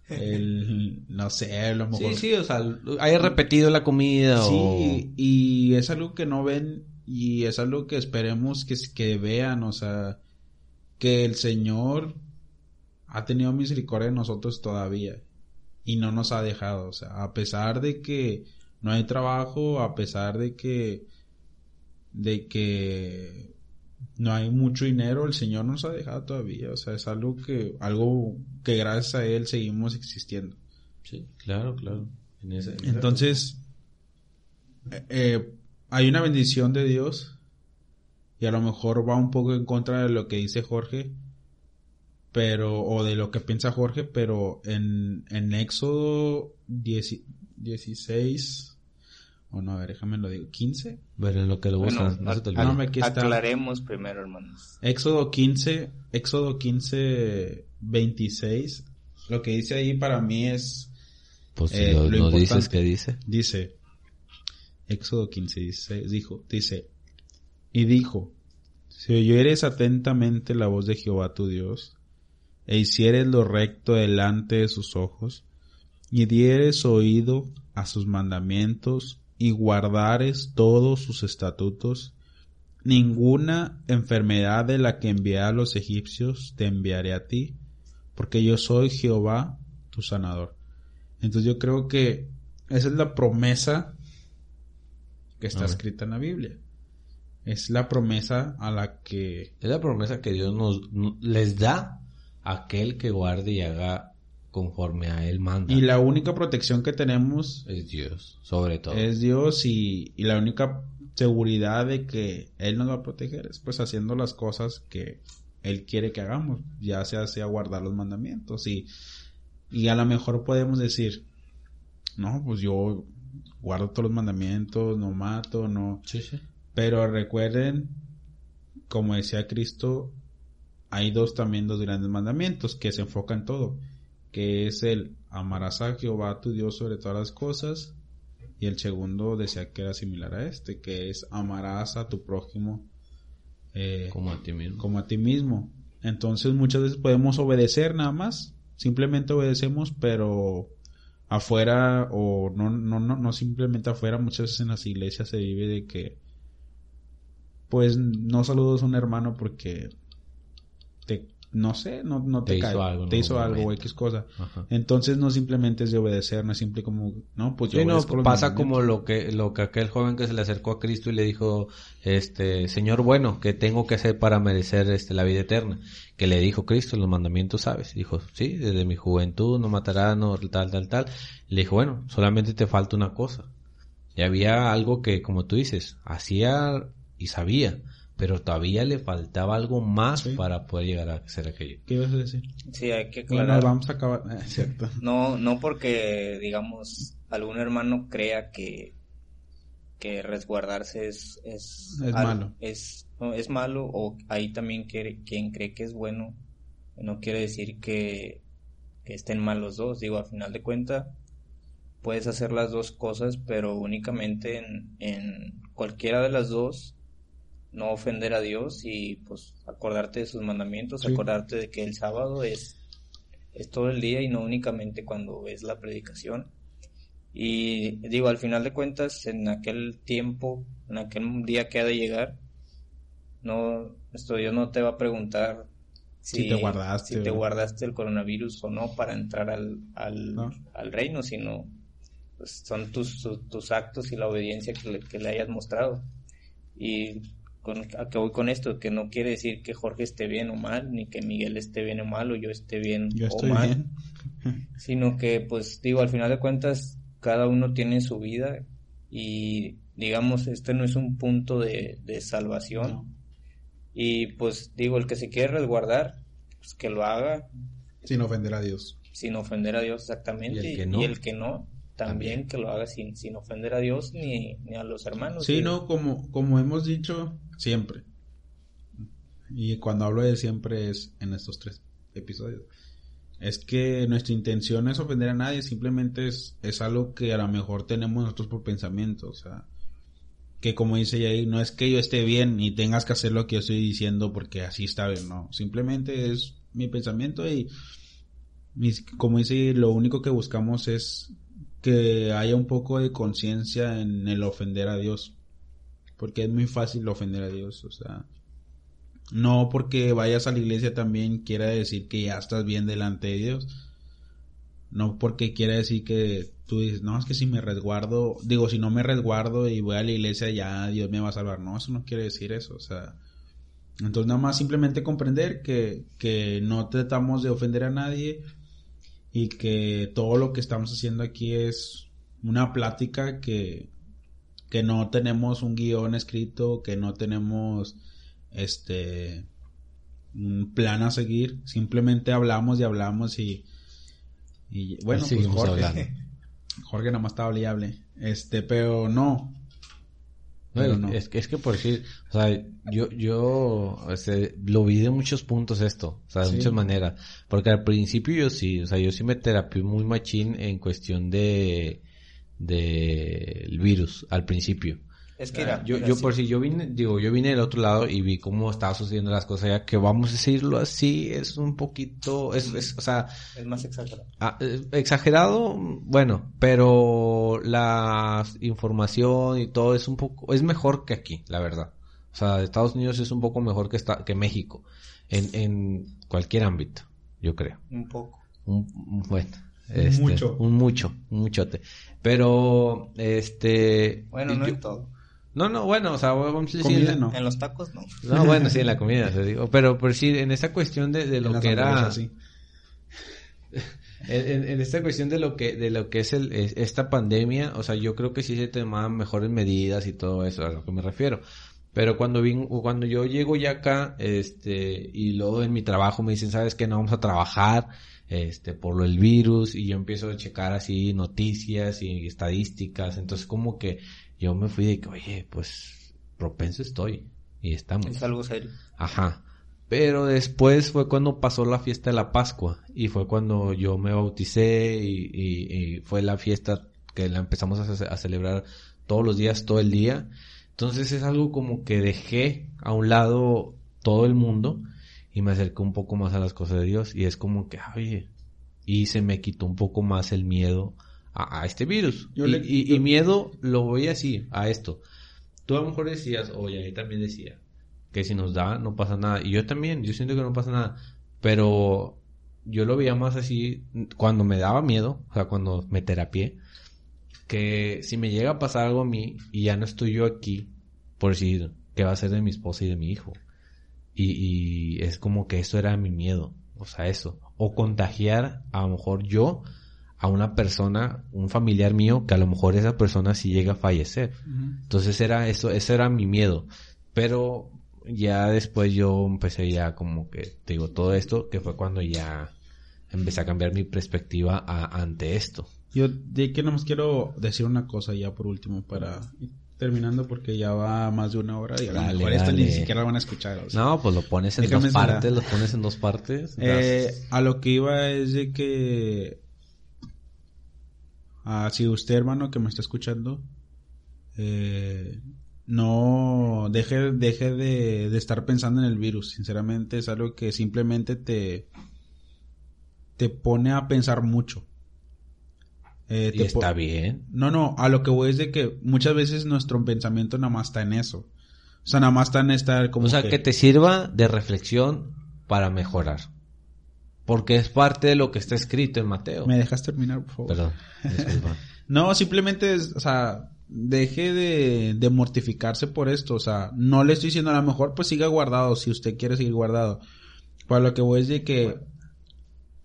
A: El, no sé, a lo mejor...
C: Sí, sí, o sea, hay repetido la comida o...
A: Sí, y es algo que no ven y es algo que esperemos que, que vean, o sea, que el Señor ha tenido misericordia de nosotros todavía y no nos ha dejado, o sea, a pesar de que no hay trabajo, a pesar de que de que no hay mucho dinero, el Señor nos ha dejado todavía, o sea, es algo que algo que gracias a él seguimos existiendo.
C: Sí, claro, claro. En en
A: Entonces, eh, eh, hay una bendición de Dios y a lo mejor va un poco en contra de lo que dice Jorge, pero, o de lo que piensa Jorge, pero en, en Éxodo 10 16, o no, a ver, déjame lo digo, 15.
C: Bueno, en lo que lo
B: Bueno,
C: buscas, no se te
B: a-
C: olvide.
A: Ah, no, aquí está.
B: Aclaremos primero, hermanos.
A: Éxodo 15, Éxodo 15, 26. Lo que dice ahí para mí es,
C: Pues si
A: eh,
C: lo-
A: lo
C: nos dices
A: importante.
C: que dice.
A: Dice, Éxodo 15, dice, dijo, dice, y dijo, si oyeres atentamente la voz de Jehová tu Dios, e hicieres lo recto delante de sus ojos, y dieres oído a sus mandamientos, y guardares todos sus estatutos, ninguna enfermedad de la que envié a los egipcios te enviaré a ti, porque yo soy Jehová tu sanador. Entonces yo creo que esa es la promesa que está escrita en la Biblia. Es la promesa a la que
C: Es la promesa que Dios nos les da a aquel que guarde y haga conforme a él manda.
A: y la única protección que tenemos
C: Es Dios, sobre todo.
A: es Dios y, y la única seguridad de que Él nos va a proteger es pues haciendo las cosas que Él quiere que hagamos, ya sea, sea guardar los mandamientos y, y a lo mejor podemos decir, no, pues yo guardo todos los mandamientos, no mato, no,
C: Sí, sí.
A: pero recuerden, como decía Cristo, hay dos también dos grandes mandamientos que se enfocan en todo, que es el amarás a Jehová tu Dios sobre todas las cosas y el segundo decía que era similar a este, que es amarás a tu prójimo eh,
C: Como a ti mismo.
A: como a ti mismo. Entonces muchas veces podemos obedecer nada más, simplemente obedecemos, pero afuera o no, no, no, no simplemente afuera, muchas veces en las iglesias se vive de que pues no saludas a un hermano porque te, no sé, no, no te,
C: Te hizo
A: cae,
C: algo en
A: te hizo algo o. X cosa.
C: Ajá.
A: Entonces no simplemente es de obedecer, no es simple como, no, pues yo
C: Sí, no, pasa como lo que, lo que aquel joven que se le acercó a Cristo y le dijo, este, Señor bueno, ¿qué tengo que hacer para merecer este, la vida eterna? Que le dijo Cristo, los mandamientos sabes. Dijo, sí, desde mi juventud no matarás, no tal, tal, tal. Le dijo, bueno, solamente te falta una cosa. Y había algo que, como tú dices, hacía y sabía, pero todavía le faltaba algo más
A: Sí.
C: para poder llegar a ser aquello.
A: ¿Qué ibas a decir?
B: Sí, hay que
A: Bueno,
B: aclarar.
A: vamos a acabar, eh, cierto.
B: No, no porque, digamos, algún hermano crea que, que resguardarse es... Es,
A: Es
B: al-
A: malo.
B: Es, no, es malo o ahí también quiere, quien cree que es bueno, no quiere decir que, que estén mal los dos. Digo, a final de cuentas, puedes hacer las dos cosas, pero únicamente en, en cualquiera de las dos no ofender a Dios y pues acordarte de sus mandamientos, acordarte de que el sábado es, es todo el día y no únicamente cuando ves la predicación. Y digo, al final de cuentas, en aquel tiempo, en aquel día que ha de llegar, no, esto Dios no te va a preguntar
A: si, te guardaste,
B: si te guardaste el coronavirus o no para entrar al, al, reino, sino pues, son tus, tus, actos y la obediencia que le, que le hayas mostrado. Y con, a que voy con esto, que no quiere decir que Jorge esté bien o mal, ni que Miguel esté bien o mal, o yo esté bien o mal, sino que, pues digo, al final de cuentas, cada uno tiene su vida y, digamos, este no es un punto de, salvación. Y pues digo, el que se quiere resguardar, pues que lo haga.
A: Sin ofender a Dios.
B: Sin ofender a Dios, exactamente. Y el que no, también, que lo haga sin, sin ofender a Dios ni, a los hermanos.
A: Sí, no, como, como hemos dicho, siempre. Y cuando hablo de siempre es en estos tres episodios. Es que nuestra intención no es ofender a nadie, simplemente es, es algo que a lo mejor tenemos nosotros por pensamiento. O sea, que como dice ahí, no es que yo esté bien y tengas que hacer lo que yo estoy diciendo porque así está bien, no. Simplemente es mi pensamiento y como dice, lo único que buscamos es que haya un poco de conciencia en el ofender a Dios. Porque es muy fácil ofender a Dios, o sea, no porque vayas a la iglesia también quiera decir que ya estás bien delante de Dios. No porque quiera decir que tú dices, no, es que si me resguardo, digo, si no me resguardo y voy a la iglesia ya Dios me va a salvar. No, eso no quiere decir eso, o sea. Entonces nada más simplemente comprender que, que no tratamos de ofender a nadie, y que todo lo que estamos haciendo aquí es una plática que, que no tenemos un guion escrito, que no tenemos este un plan a seguir, simplemente hablamos y hablamos y, y bueno, pues Jorge, Jorge nada más estaba hable este, pero no,
C: es, que, es que por decir, o sea, yo, yo este, lo vi de muchos puntos esto, o sea, de muchas maneras. Porque al principio yo sí, o sea, yo sí me terapié muy machín en cuestión de, de el virus, al principio. Es que era, yo, yo por si yo vine, digo, yo vine del otro lado y vi cómo estaba sucediendo las cosas ya que vamos a decirlo así, es un poquito, es, es o sea...
B: Es más exagerado.
C: Ah, eh, exagerado, bueno, pero la información y todo es un poco, es mejor que aquí, la verdad. O sea, Estados Unidos es un poco mejor que, está, que México, en, en cualquier ámbito, yo creo.
B: Un poco.
C: Un, bueno. Este, mucho. Un mucho, un muchote. Pero, este...
B: Bueno, no es todo.
C: No, no, bueno, o sea, vamos a decir...
B: En los tacos no.
C: No, bueno, sí, en la comida, se digo. Pero por decir, en esa cuestión de, de lo que era... En, en, esta cuestión de lo que de lo que es el, esta pandemia, o sea, yo creo que sí se tomaban mejores medidas y todo eso, a lo que me refiero. Pero cuando vin, cuando yo llego ya acá, este, y luego en mi trabajo me dicen, ¿sabes qué? No vamos a trabajar, este, por lo del virus, y yo empiezo a checar así noticias y estadísticas, entonces como que yo me fui de que, oye, pues propenso estoy. Y estamos.
B: Es algo serio.
C: Ajá. Pero después fue cuando pasó la fiesta de la Pascua y fue cuando yo me bauticé y, y, fue la fiesta que la empezamos a, a, celebrar todos los días, todo el día. Entonces es algo como que dejé a un lado todo el mundo y me acerqué un poco más a las cosas de Dios y es como que, oye, y se me quitó un poco más el miedo a, este virus. y, miedo lo voy así, a esto. Tú a lo mejor decías, oye, ahí también decía, que si nos da, no pasa nada. Y yo también, yo siento que no pasa nada. Pero yo lo veía más así cuando me daba miedo, o sea, cuando me terapié, que si me llega a pasar algo a mí y ya no estoy yo aquí, por decir, ¿qué va a ser de mi esposa y de mi hijo? Y, y es como que eso era mi miedo, o sea, eso. O contagiar a lo mejor yo a una persona, un familiar mío, que a lo mejor esa persona sí llega a fallecer. Entonces era eso, ese era mi miedo. Pero ya después yo empecé ya como que, te digo, todo esto, que fue cuando ya empecé a cambiar mi perspectiva ante esto.
A: Yo de que más quiero decir una cosa ya por último para terminando porque ya va más de una hora y a lo mejor esto ni siquiera van a escuchar.
C: no, pues lo pones en dos partes, lo pones en dos partes.
A: Eh, a lo que iba es de que Ah, si usted, hermano, que me está escuchando, eh, no deje, deje de, de estar pensando en el virus. Sinceramente es algo que simplemente te, te pone a pensar mucho. Eh,
C: Y está bien.
A: No, no, a lo que voy es de que muchas veces nuestro pensamiento nada más está en eso. O sea, nada más está en estar como
C: o sea, que... te sirva de reflexión para mejorar. Porque es parte de lo que está escrito en Mateo.
A: ¿Me dejas terminar, por favor?
C: Perdón.
A: No, simplemente es, o sea, deje de, de mortificarse por esto. O sea, no le estoy diciendo a lo mejor, pues siga guardado si usted quiere seguir guardado. Para lo que voy es de que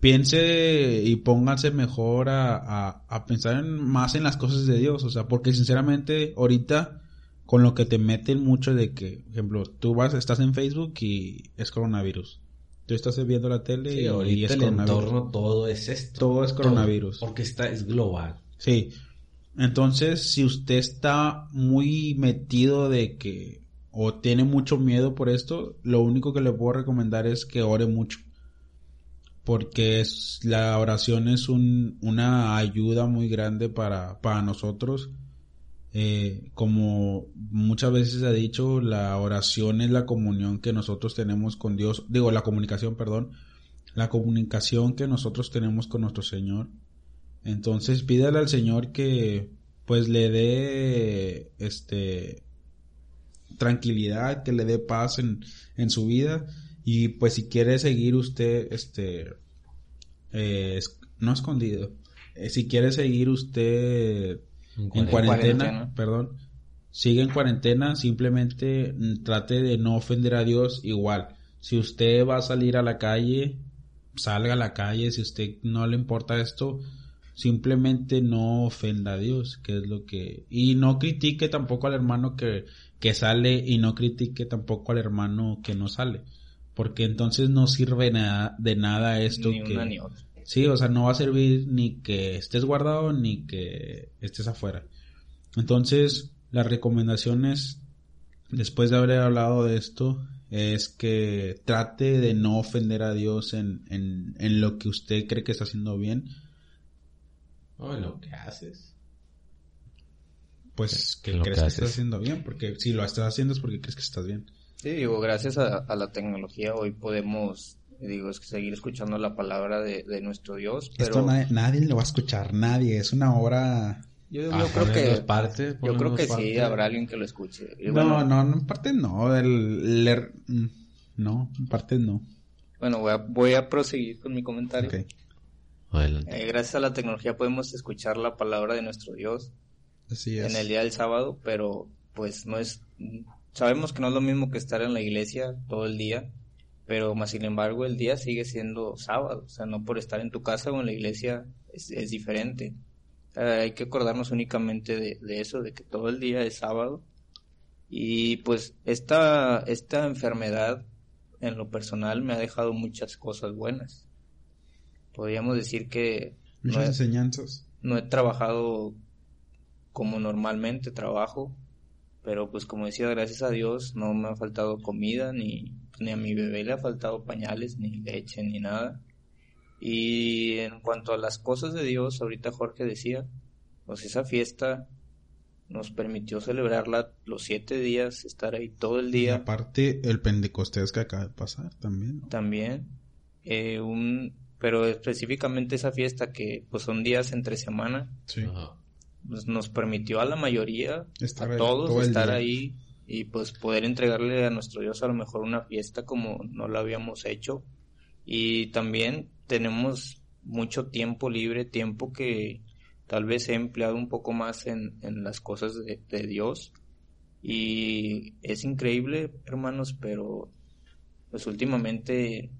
A: piense y póngase mejor a, a, a pensar en- más en las cosas de Dios. O sea, porque sinceramente, ahorita, con lo que te meten mucho de que, por ejemplo, tú vas, estás en Facebook y es coronavirus. Tú estás viendo la tele
C: Sí,
A: y, y
C: ahorita
A: es
C: el
A: coronavirus.
C: entorno todo es esto.
A: Todo es coronavirus.
C: porque está, es global.
A: Sí. Entonces, si usted está muy metido de que o tiene mucho miedo por esto, lo único que le puedo recomendar es que ore mucho. Porque la oración es un, una ayuda muy grande para, nosotros. Eh, como muchas veces ha dicho, la oración es la comunión que nosotros tenemos con Dios. Digo, la comunicación, perdón. La comunicación que nosotros tenemos con nuestro Señor. Entonces pídale al Señor que pues le dé este tranquilidad, que le dé paz en, en su vida y pues si quiere seguir usted este eh, es- no escondido, eh, si quiere seguir usted en cuarentena,
B: Cuarentena.
A: perdón, sigue en cuarentena, simplemente trate de no ofender a Dios igual. Si usted va a salir a la calle, salga a la calle, si usted no le importa esto, simplemente no ofenda a Dios, que es lo que... Y no critique tampoco al hermano que, que sale y no critique tampoco al hermano que no sale, porque entonces no sirve nada, de nada esto
B: Ni
A: que...
B: una ni otra.
A: Sí, o sea, no va a servir ni que estés guardado ni que estés afuera. Entonces, las recomendaciones, después de haber hablado de esto, es que trate de no ofender a Dios en, en, en lo que usted cree que está haciendo bien.
C: No, lo que haces.
A: Pues que
C: En lo
A: crees
C: que
A: que, estás haciendo bien, porque si lo estás haciendo es porque crees que estás bien.
B: Sí, digo, gracias a, a la tecnología hoy podemos, digo, es que seguir escuchando la palabra de, de nuestro Dios, pero
A: Esto nadie, nadie lo va a escuchar, nadie, es una obra...
B: yo, yo
C: Ah,
B: creo que
C: partes,
B: yo creo que sí habrá alguien que lo escuche. Y
A: No,
B: bueno,
A: no, no, en parte no, el, leer- mm, no, en parte no.
B: bueno, voy a, voy a proseguir con mi comentario.
A: Ok.
C: Adelante.
B: Eh, gracias a la tecnología podemos escuchar la palabra de nuestro Dios
A: Así es.
B: en el día del sábado, pero pues no es, sabemos que no es lo mismo que estar en la iglesia todo el día, pero más sin embargo el día sigue siendo sábado, o sea, no por estar en tu casa o en la iglesia es, es diferente. Hay que acordarnos únicamente de, de eso, de que todo el día es sábado. Y pues esta, esta enfermedad en lo personal me ha dejado muchas cosas buenas. Podríamos decir que no
A: Muchas enseñanzas.
B: no he trabajado como normalmente trabajo, pero pues como decía, gracias a Dios no me ha faltado comida, ni, ni a mi bebé le ha faltado pañales, ni leche, ni nada. Y en cuanto a las cosas de Dios, ahorita Jorge decía, pues esa fiesta nos permitió celebrarla los siete días, estar ahí todo el
A: Y
B: día
A: aparte, el Pentecostés que acaba de pasar también. ¿no?
B: también. Eh, un, pero específicamente esa fiesta que pues son días entre semana,
A: Sí.
C: Ajá.
B: Pues, nos permitió a la mayoría,
A: Estar
B: a todos,
A: todo
B: estar
A: día.
B: ahí y pues poder entregarle a nuestro Dios a lo mejor una fiesta como no la habíamos hecho. Y también tenemos mucho tiempo libre, tiempo que tal vez he empleado un poco más en, en las cosas de, de Dios. Y es increíble, hermanos, pero pues últimamente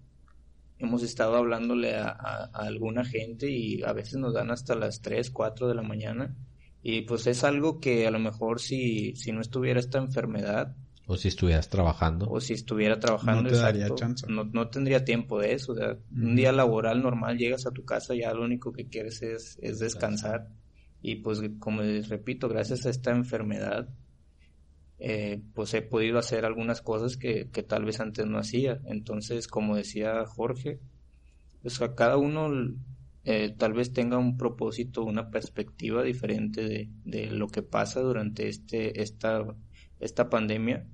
B: hemos estado hablándole a, a- a alguna gente y a veces nos dan hasta las 3, 4 de la mañana. Y pues es algo que a lo mejor si, si no estuviera esta enfermedad
C: O si estuvieras trabajando.
B: o si estuviera trabajando,
A: No te daría
B: exacto,
A: chance.
B: no, no tendría tiempo de eso. o sea, Un día laboral normal llegas a tu casa, ya lo único que quieres es, es descansar. Y pues como les repito, gracias a esta enfermedad, eh, pues he podido hacer algunas cosas que, que tal vez antes no hacía. Entonces, como decía Jorge, pues a cada uno eh, tal vez tenga un propósito, una perspectiva diferente de, de lo que pasa durante este, esta esta pandemia,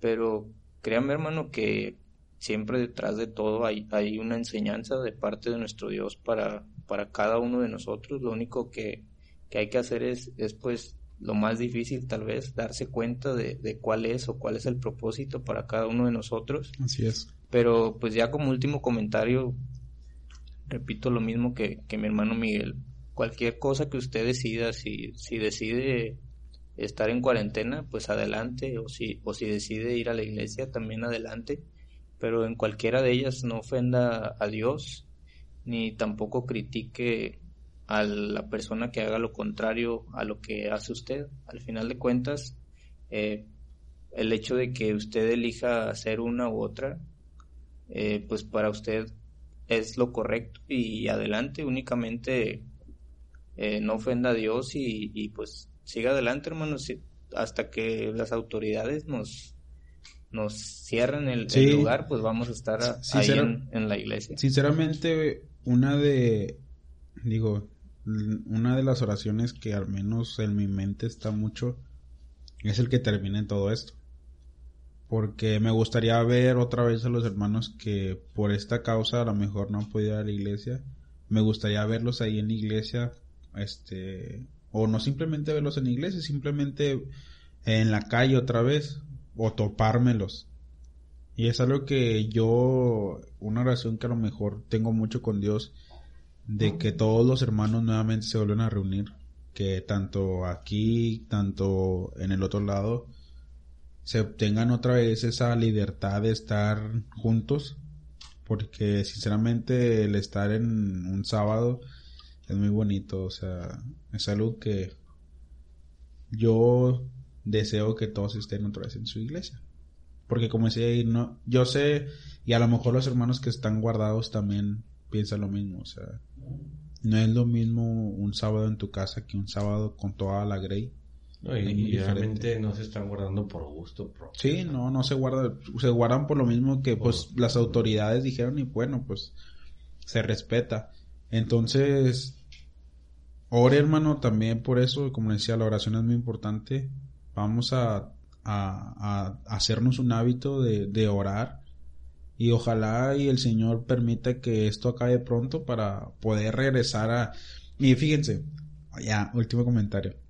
B: pero créanme hermano que siempre detrás de todo hay, hay una enseñanza de parte de nuestro Dios para, para cada uno de nosotros. Lo único que, que hay que hacer es, es pues lo más difícil tal vez darse cuenta de, de, cuál es o cuál es el propósito para cada uno de nosotros.
A: Así es.
B: Pero pues ya como último comentario, repito lo mismo que, que mi hermano Miguel. Cualquier cosa que usted decida, si, si decide estar en cuarentena, pues adelante, o si, o si decide ir a la iglesia, también adelante, pero en cualquiera de ellas no ofenda a Dios, ni tampoco critique a la persona que haga lo contrario a lo que hace usted. Al final de cuentas, eh, el hecho de que usted elija hacer una u otra, eh, pues para usted es lo correcto y adelante únicamente eh, no ofenda a Dios y, y, pues siga adelante hermanos hasta que las autoridades nos nos cierren el,
A: Sí.
B: el lugar pues vamos a estar a- ahí en, en la iglesia
A: Sinceramente, una de, digo, una de las oraciones que al menos en mi mente está mucho es el que termine todo esto. Porque me gustaría ver otra vez a los hermanos que por esta causa a lo mejor no han podido ir a la iglesia. Me gustaría verlos ahí en la iglesia, este, o no simplemente verlos en la iglesia, simplemente en la calle otra vez, o topármelos. Y es algo que yo, una oración que a lo mejor tengo mucho con Dios, de que todos los hermanos nuevamente se vuelven a reunir, que tanto aquí, tanto en el otro lado, se obtengan otra vez esa libertad de estar juntos, porque sinceramente el estar en un sábado es muy bonito, o sea, es algo que yo deseo que todos estén otra vez en su iglesia. Porque como decía no, yo sé, y a lo mejor los hermanos que están guardados también piensan lo mismo, o sea, no es lo mismo un sábado en tu casa que un sábado con toda la grey.
C: No, y, realmente no se están guardando por gusto propio.
A: Sí, no, no se guarda, se guardan por lo mismo que pues las autoridades dijeron y bueno, pues se respeta. Entonces, ore hermano también por eso, como decía, la oración es muy importante. Vamos a, a, a hacernos un hábito de, de orar y ojalá y el Señor permita que esto acabe pronto para poder regresar a... Y fíjense, ya, último comentario.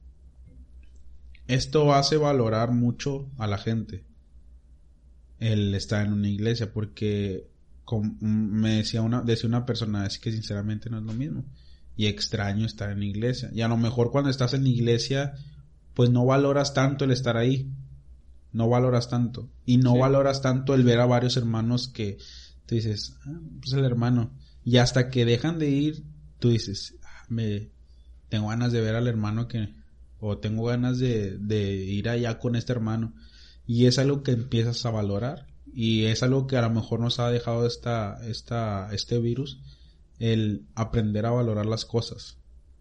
A: Esto hace valorar mucho a la gente el estar en una iglesia porque com- me decía una decía una persona es que sinceramente no es lo mismo y extraño estar en la iglesia y a lo mejor cuando estás en la iglesia pues no valoras tanto el estar ahí no valoras tanto y no
C: Sí.
A: valoras tanto el ver a varios hermanos que tú dices ah, pues el hermano y hasta que dejan de ir tú dices "Ah, me tengo ganas de ver al hermano que o tengo ganas de, de ir allá con este hermano y es algo que empiezas a valorar y es algo que a lo mejor nos ha dejado esta, esta, este virus el aprender a valorar las cosas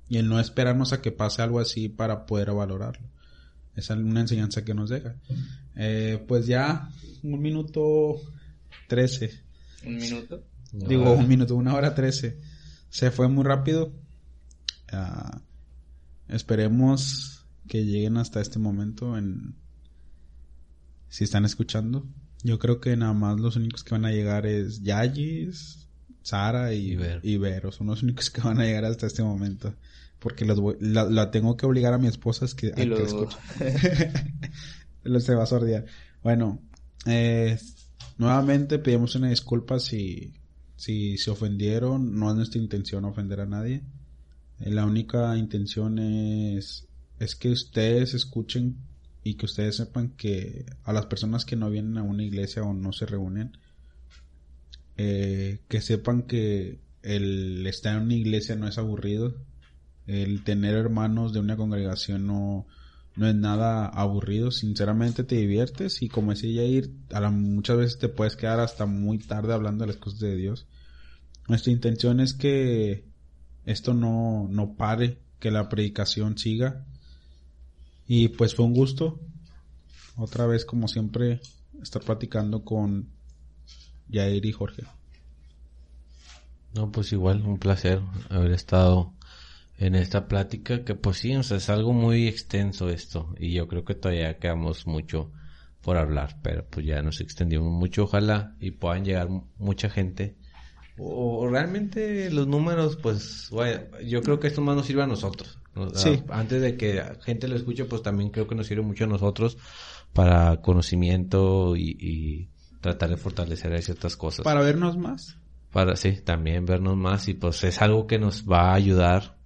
A: y el no esperarnos a que pase algo así para poder valorarlo. Es una enseñanza que nos deja. Eh, pues ya un minuto trece.
B: Un minuto
A: digo un minuto una hora trece. Se fue muy rápido. Ah, esperemos que lleguen hasta este momento en si están escuchando yo creo que nada más los únicos que van a llegar es Yayis Sara y,
C: Y Vero.
A: y Vero son los únicos que van a llegar hasta este momento porque los voy- la, la tengo que obligar a mi esposa es que, a
B: y
A: que
B: lo
A: escuche. Lo se va a sordear. Bueno, eh, nuevamente pedimos una disculpa si, si se ofendieron. No es nuestra intención ofender a nadie. Eh, la única intención es, es que ustedes escuchen y que ustedes sepan que a las personas que no vienen a una iglesia o no se reúnen, eh, que sepan que el estar en una iglesia no es aburrido. El tener hermanos de una congregación no, no es nada aburrido, sinceramente te diviertes y como decía Jair, a la- muchas veces te puedes quedar hasta muy tarde hablando de las cosas de Dios. Nuestra intención es que esto no, no pare, que la predicación siga. Y pues fue un gusto, otra vez como siempre, estar platicando con Jair y Jorge.
C: No, pues igual, un placer haber estado en esta plática que pues sí, o sea, es algo muy extenso esto y yo creo que todavía quedamos mucho por hablar, pero pues ya nos extendimos mucho, ojalá y puedan llegar mucha gente. O, realmente los números, pues, yo creo que esto más nos sirve a nosotros. Sí. Antes de que gente lo escuche, pues también creo que nos sirve mucho a nosotros para conocimiento y, tratar de fortalecer ciertas cosas.
A: Para vernos más.
C: Para, sí, también vernos más y pues es algo que nos va a ayudar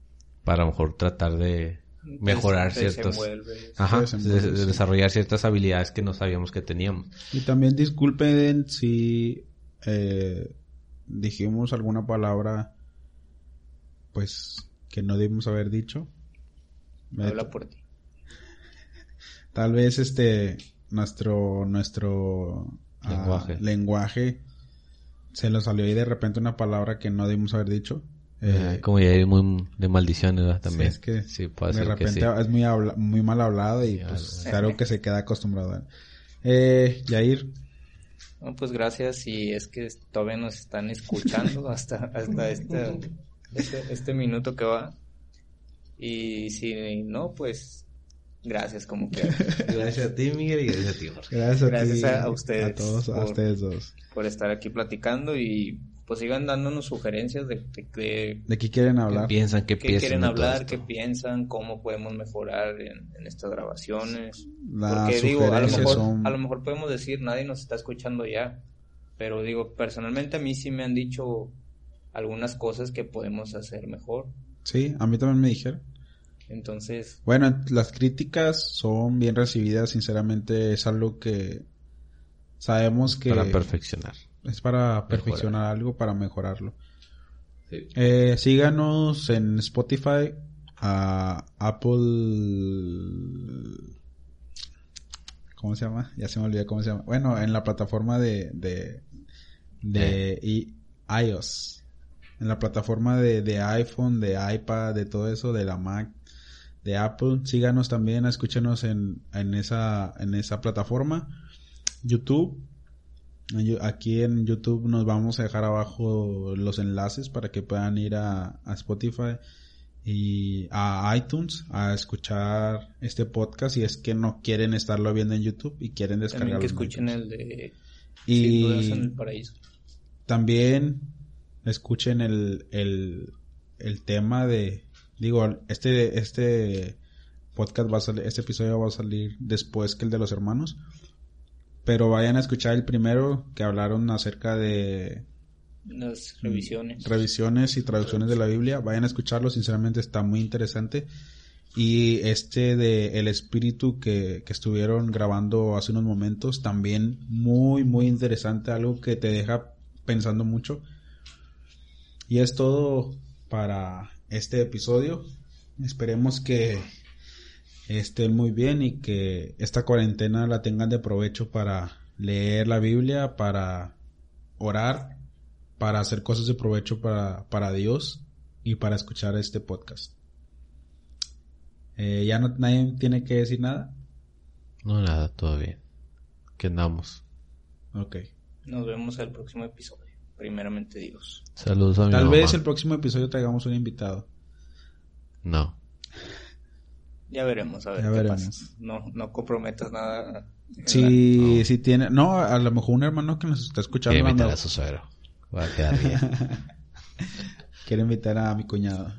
C: para a lo mejor tratar de mejorar ciertos ajá, de, desarrollar ciertas habilidades que no sabíamos que teníamos
A: y también disculpen si eh, dijimos alguna palabra pues que no debimos haber dicho
B: habla por ti
A: tal vez este nuestro nuestro ah, lenguaje lenguaje se nos salió ahí de repente una palabra que no debimos haber dicho
C: eh, como ya hay muy de maldiciones también.
A: Sí, es que sí, puede de repente es muy, muy mal hablado y pues claro que se queda acostumbrado. Eh, Yair.
B: pues gracias y es que todavía nos están escuchando hasta, hasta este, este, este, minuto que va. Y si no, pues gracias como que
C: Gracias a ti, Miguel, y gracias a ti, Jorge.
A: Gracias,
B: a, ustedes.
A: A todos, a ustedes dos.
B: Por estar aquí platicando y pues sigan dándonos sugerencias de, de,
A: de, qué quieren hablar.
C: ¿Qué piensan, qué,
B: quieren hablar, qué piensan, cómo podemos mejorar en, estas grabaciones. Porque digo, a lo, mejor, a lo mejor podemos decir, nadie nos está escuchando ya, pero digo, personalmente a mí sí me han dicho algunas cosas que podemos hacer mejor.
A: Sí, a mí también me dijeron.
B: Entonces...
A: Bueno, las críticas son bien recibidas, sinceramente es algo que sabemos que...
C: Para perfeccionar
A: es para perfeccionar algo, para mejorarlo. Eh, síganos en Spotify, a Apple... ¿Cómo se llama? Ya se me olvidó cómo se llama. Bueno, en la plataforma de, de, de eh. iOS. En la plataforma de, de iPhone, de iPad, de todo eso, de la Mac, de Apple. Síganos también, escúchenos en, en, esa, en esa plataforma. YouTube, Aquí en YouTube nos vamos a dejar abajo los enlaces para que puedan ir a, Spotify y a iTunes a escuchar este podcast si es que no quieren estarlo viendo en YouTube y quieren descargarlo.
B: También que escuchen el de
A: y
B: en el paraíso.
A: También escuchen el, el, el tema de digo este este podcast va a salir este episodio va a salir después que el de los hermanos pero vayan a escuchar el primero que hablaron acerca de
B: las revisiones.
A: Revisiones y traducciones de la Biblia. Vayan a escucharlo, sinceramente está muy interesante. Y este de El Espíritu que, que estuvieron grabando hace unos momentos, también muy, muy interesante, algo que te deja pensando mucho. Y es todo para este episodio. Esperemos que estén muy bien y que esta cuarentena la tengan de provecho para leer la Biblia, para orar, para hacer cosas de provecho para, para Dios y para escuchar este podcast. Eh, ¿Ya no, nadie tiene que decir nada?
C: No, nada, todo bien. ¿Qué andamos?
A: Ok.
B: Nos vemos el próximo episodio. Primeramente Dios.
C: Saludos a mi
A: Tal vez el próximo episodio traigamos un invitado.
C: No.
B: Ya veremos, a ver ya qué veremos. pasa. No, no comprometas nada.
A: Si, si tiene, no, a lo mejor un hermano que nos está escuchando.
C: Quiere invitar a su suegro. Va a quedar bien.
A: Quiere invitar a mi cuñado.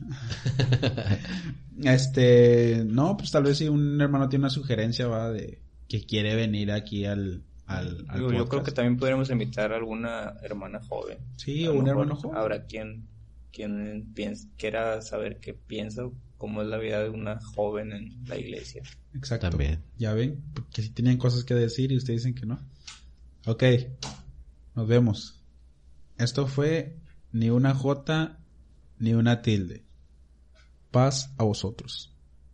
A: este, no, pues tal vez si un hermano tiene una sugerencia, va, de que quiere venir aquí al, al,
B: yo creo que también podríamos invitar a alguna hermana joven.
A: Sí, o un hermano joven.
B: Habrá quien, quien quiera saber qué piensa cómo es la vida de una joven en la iglesia.
A: Exacto. También. Ya ven, que si tienen cosas que decir y ustedes dicen que no. Ok, nos vemos. Esto fue ni una J ni una tilde. Paz a vosotros.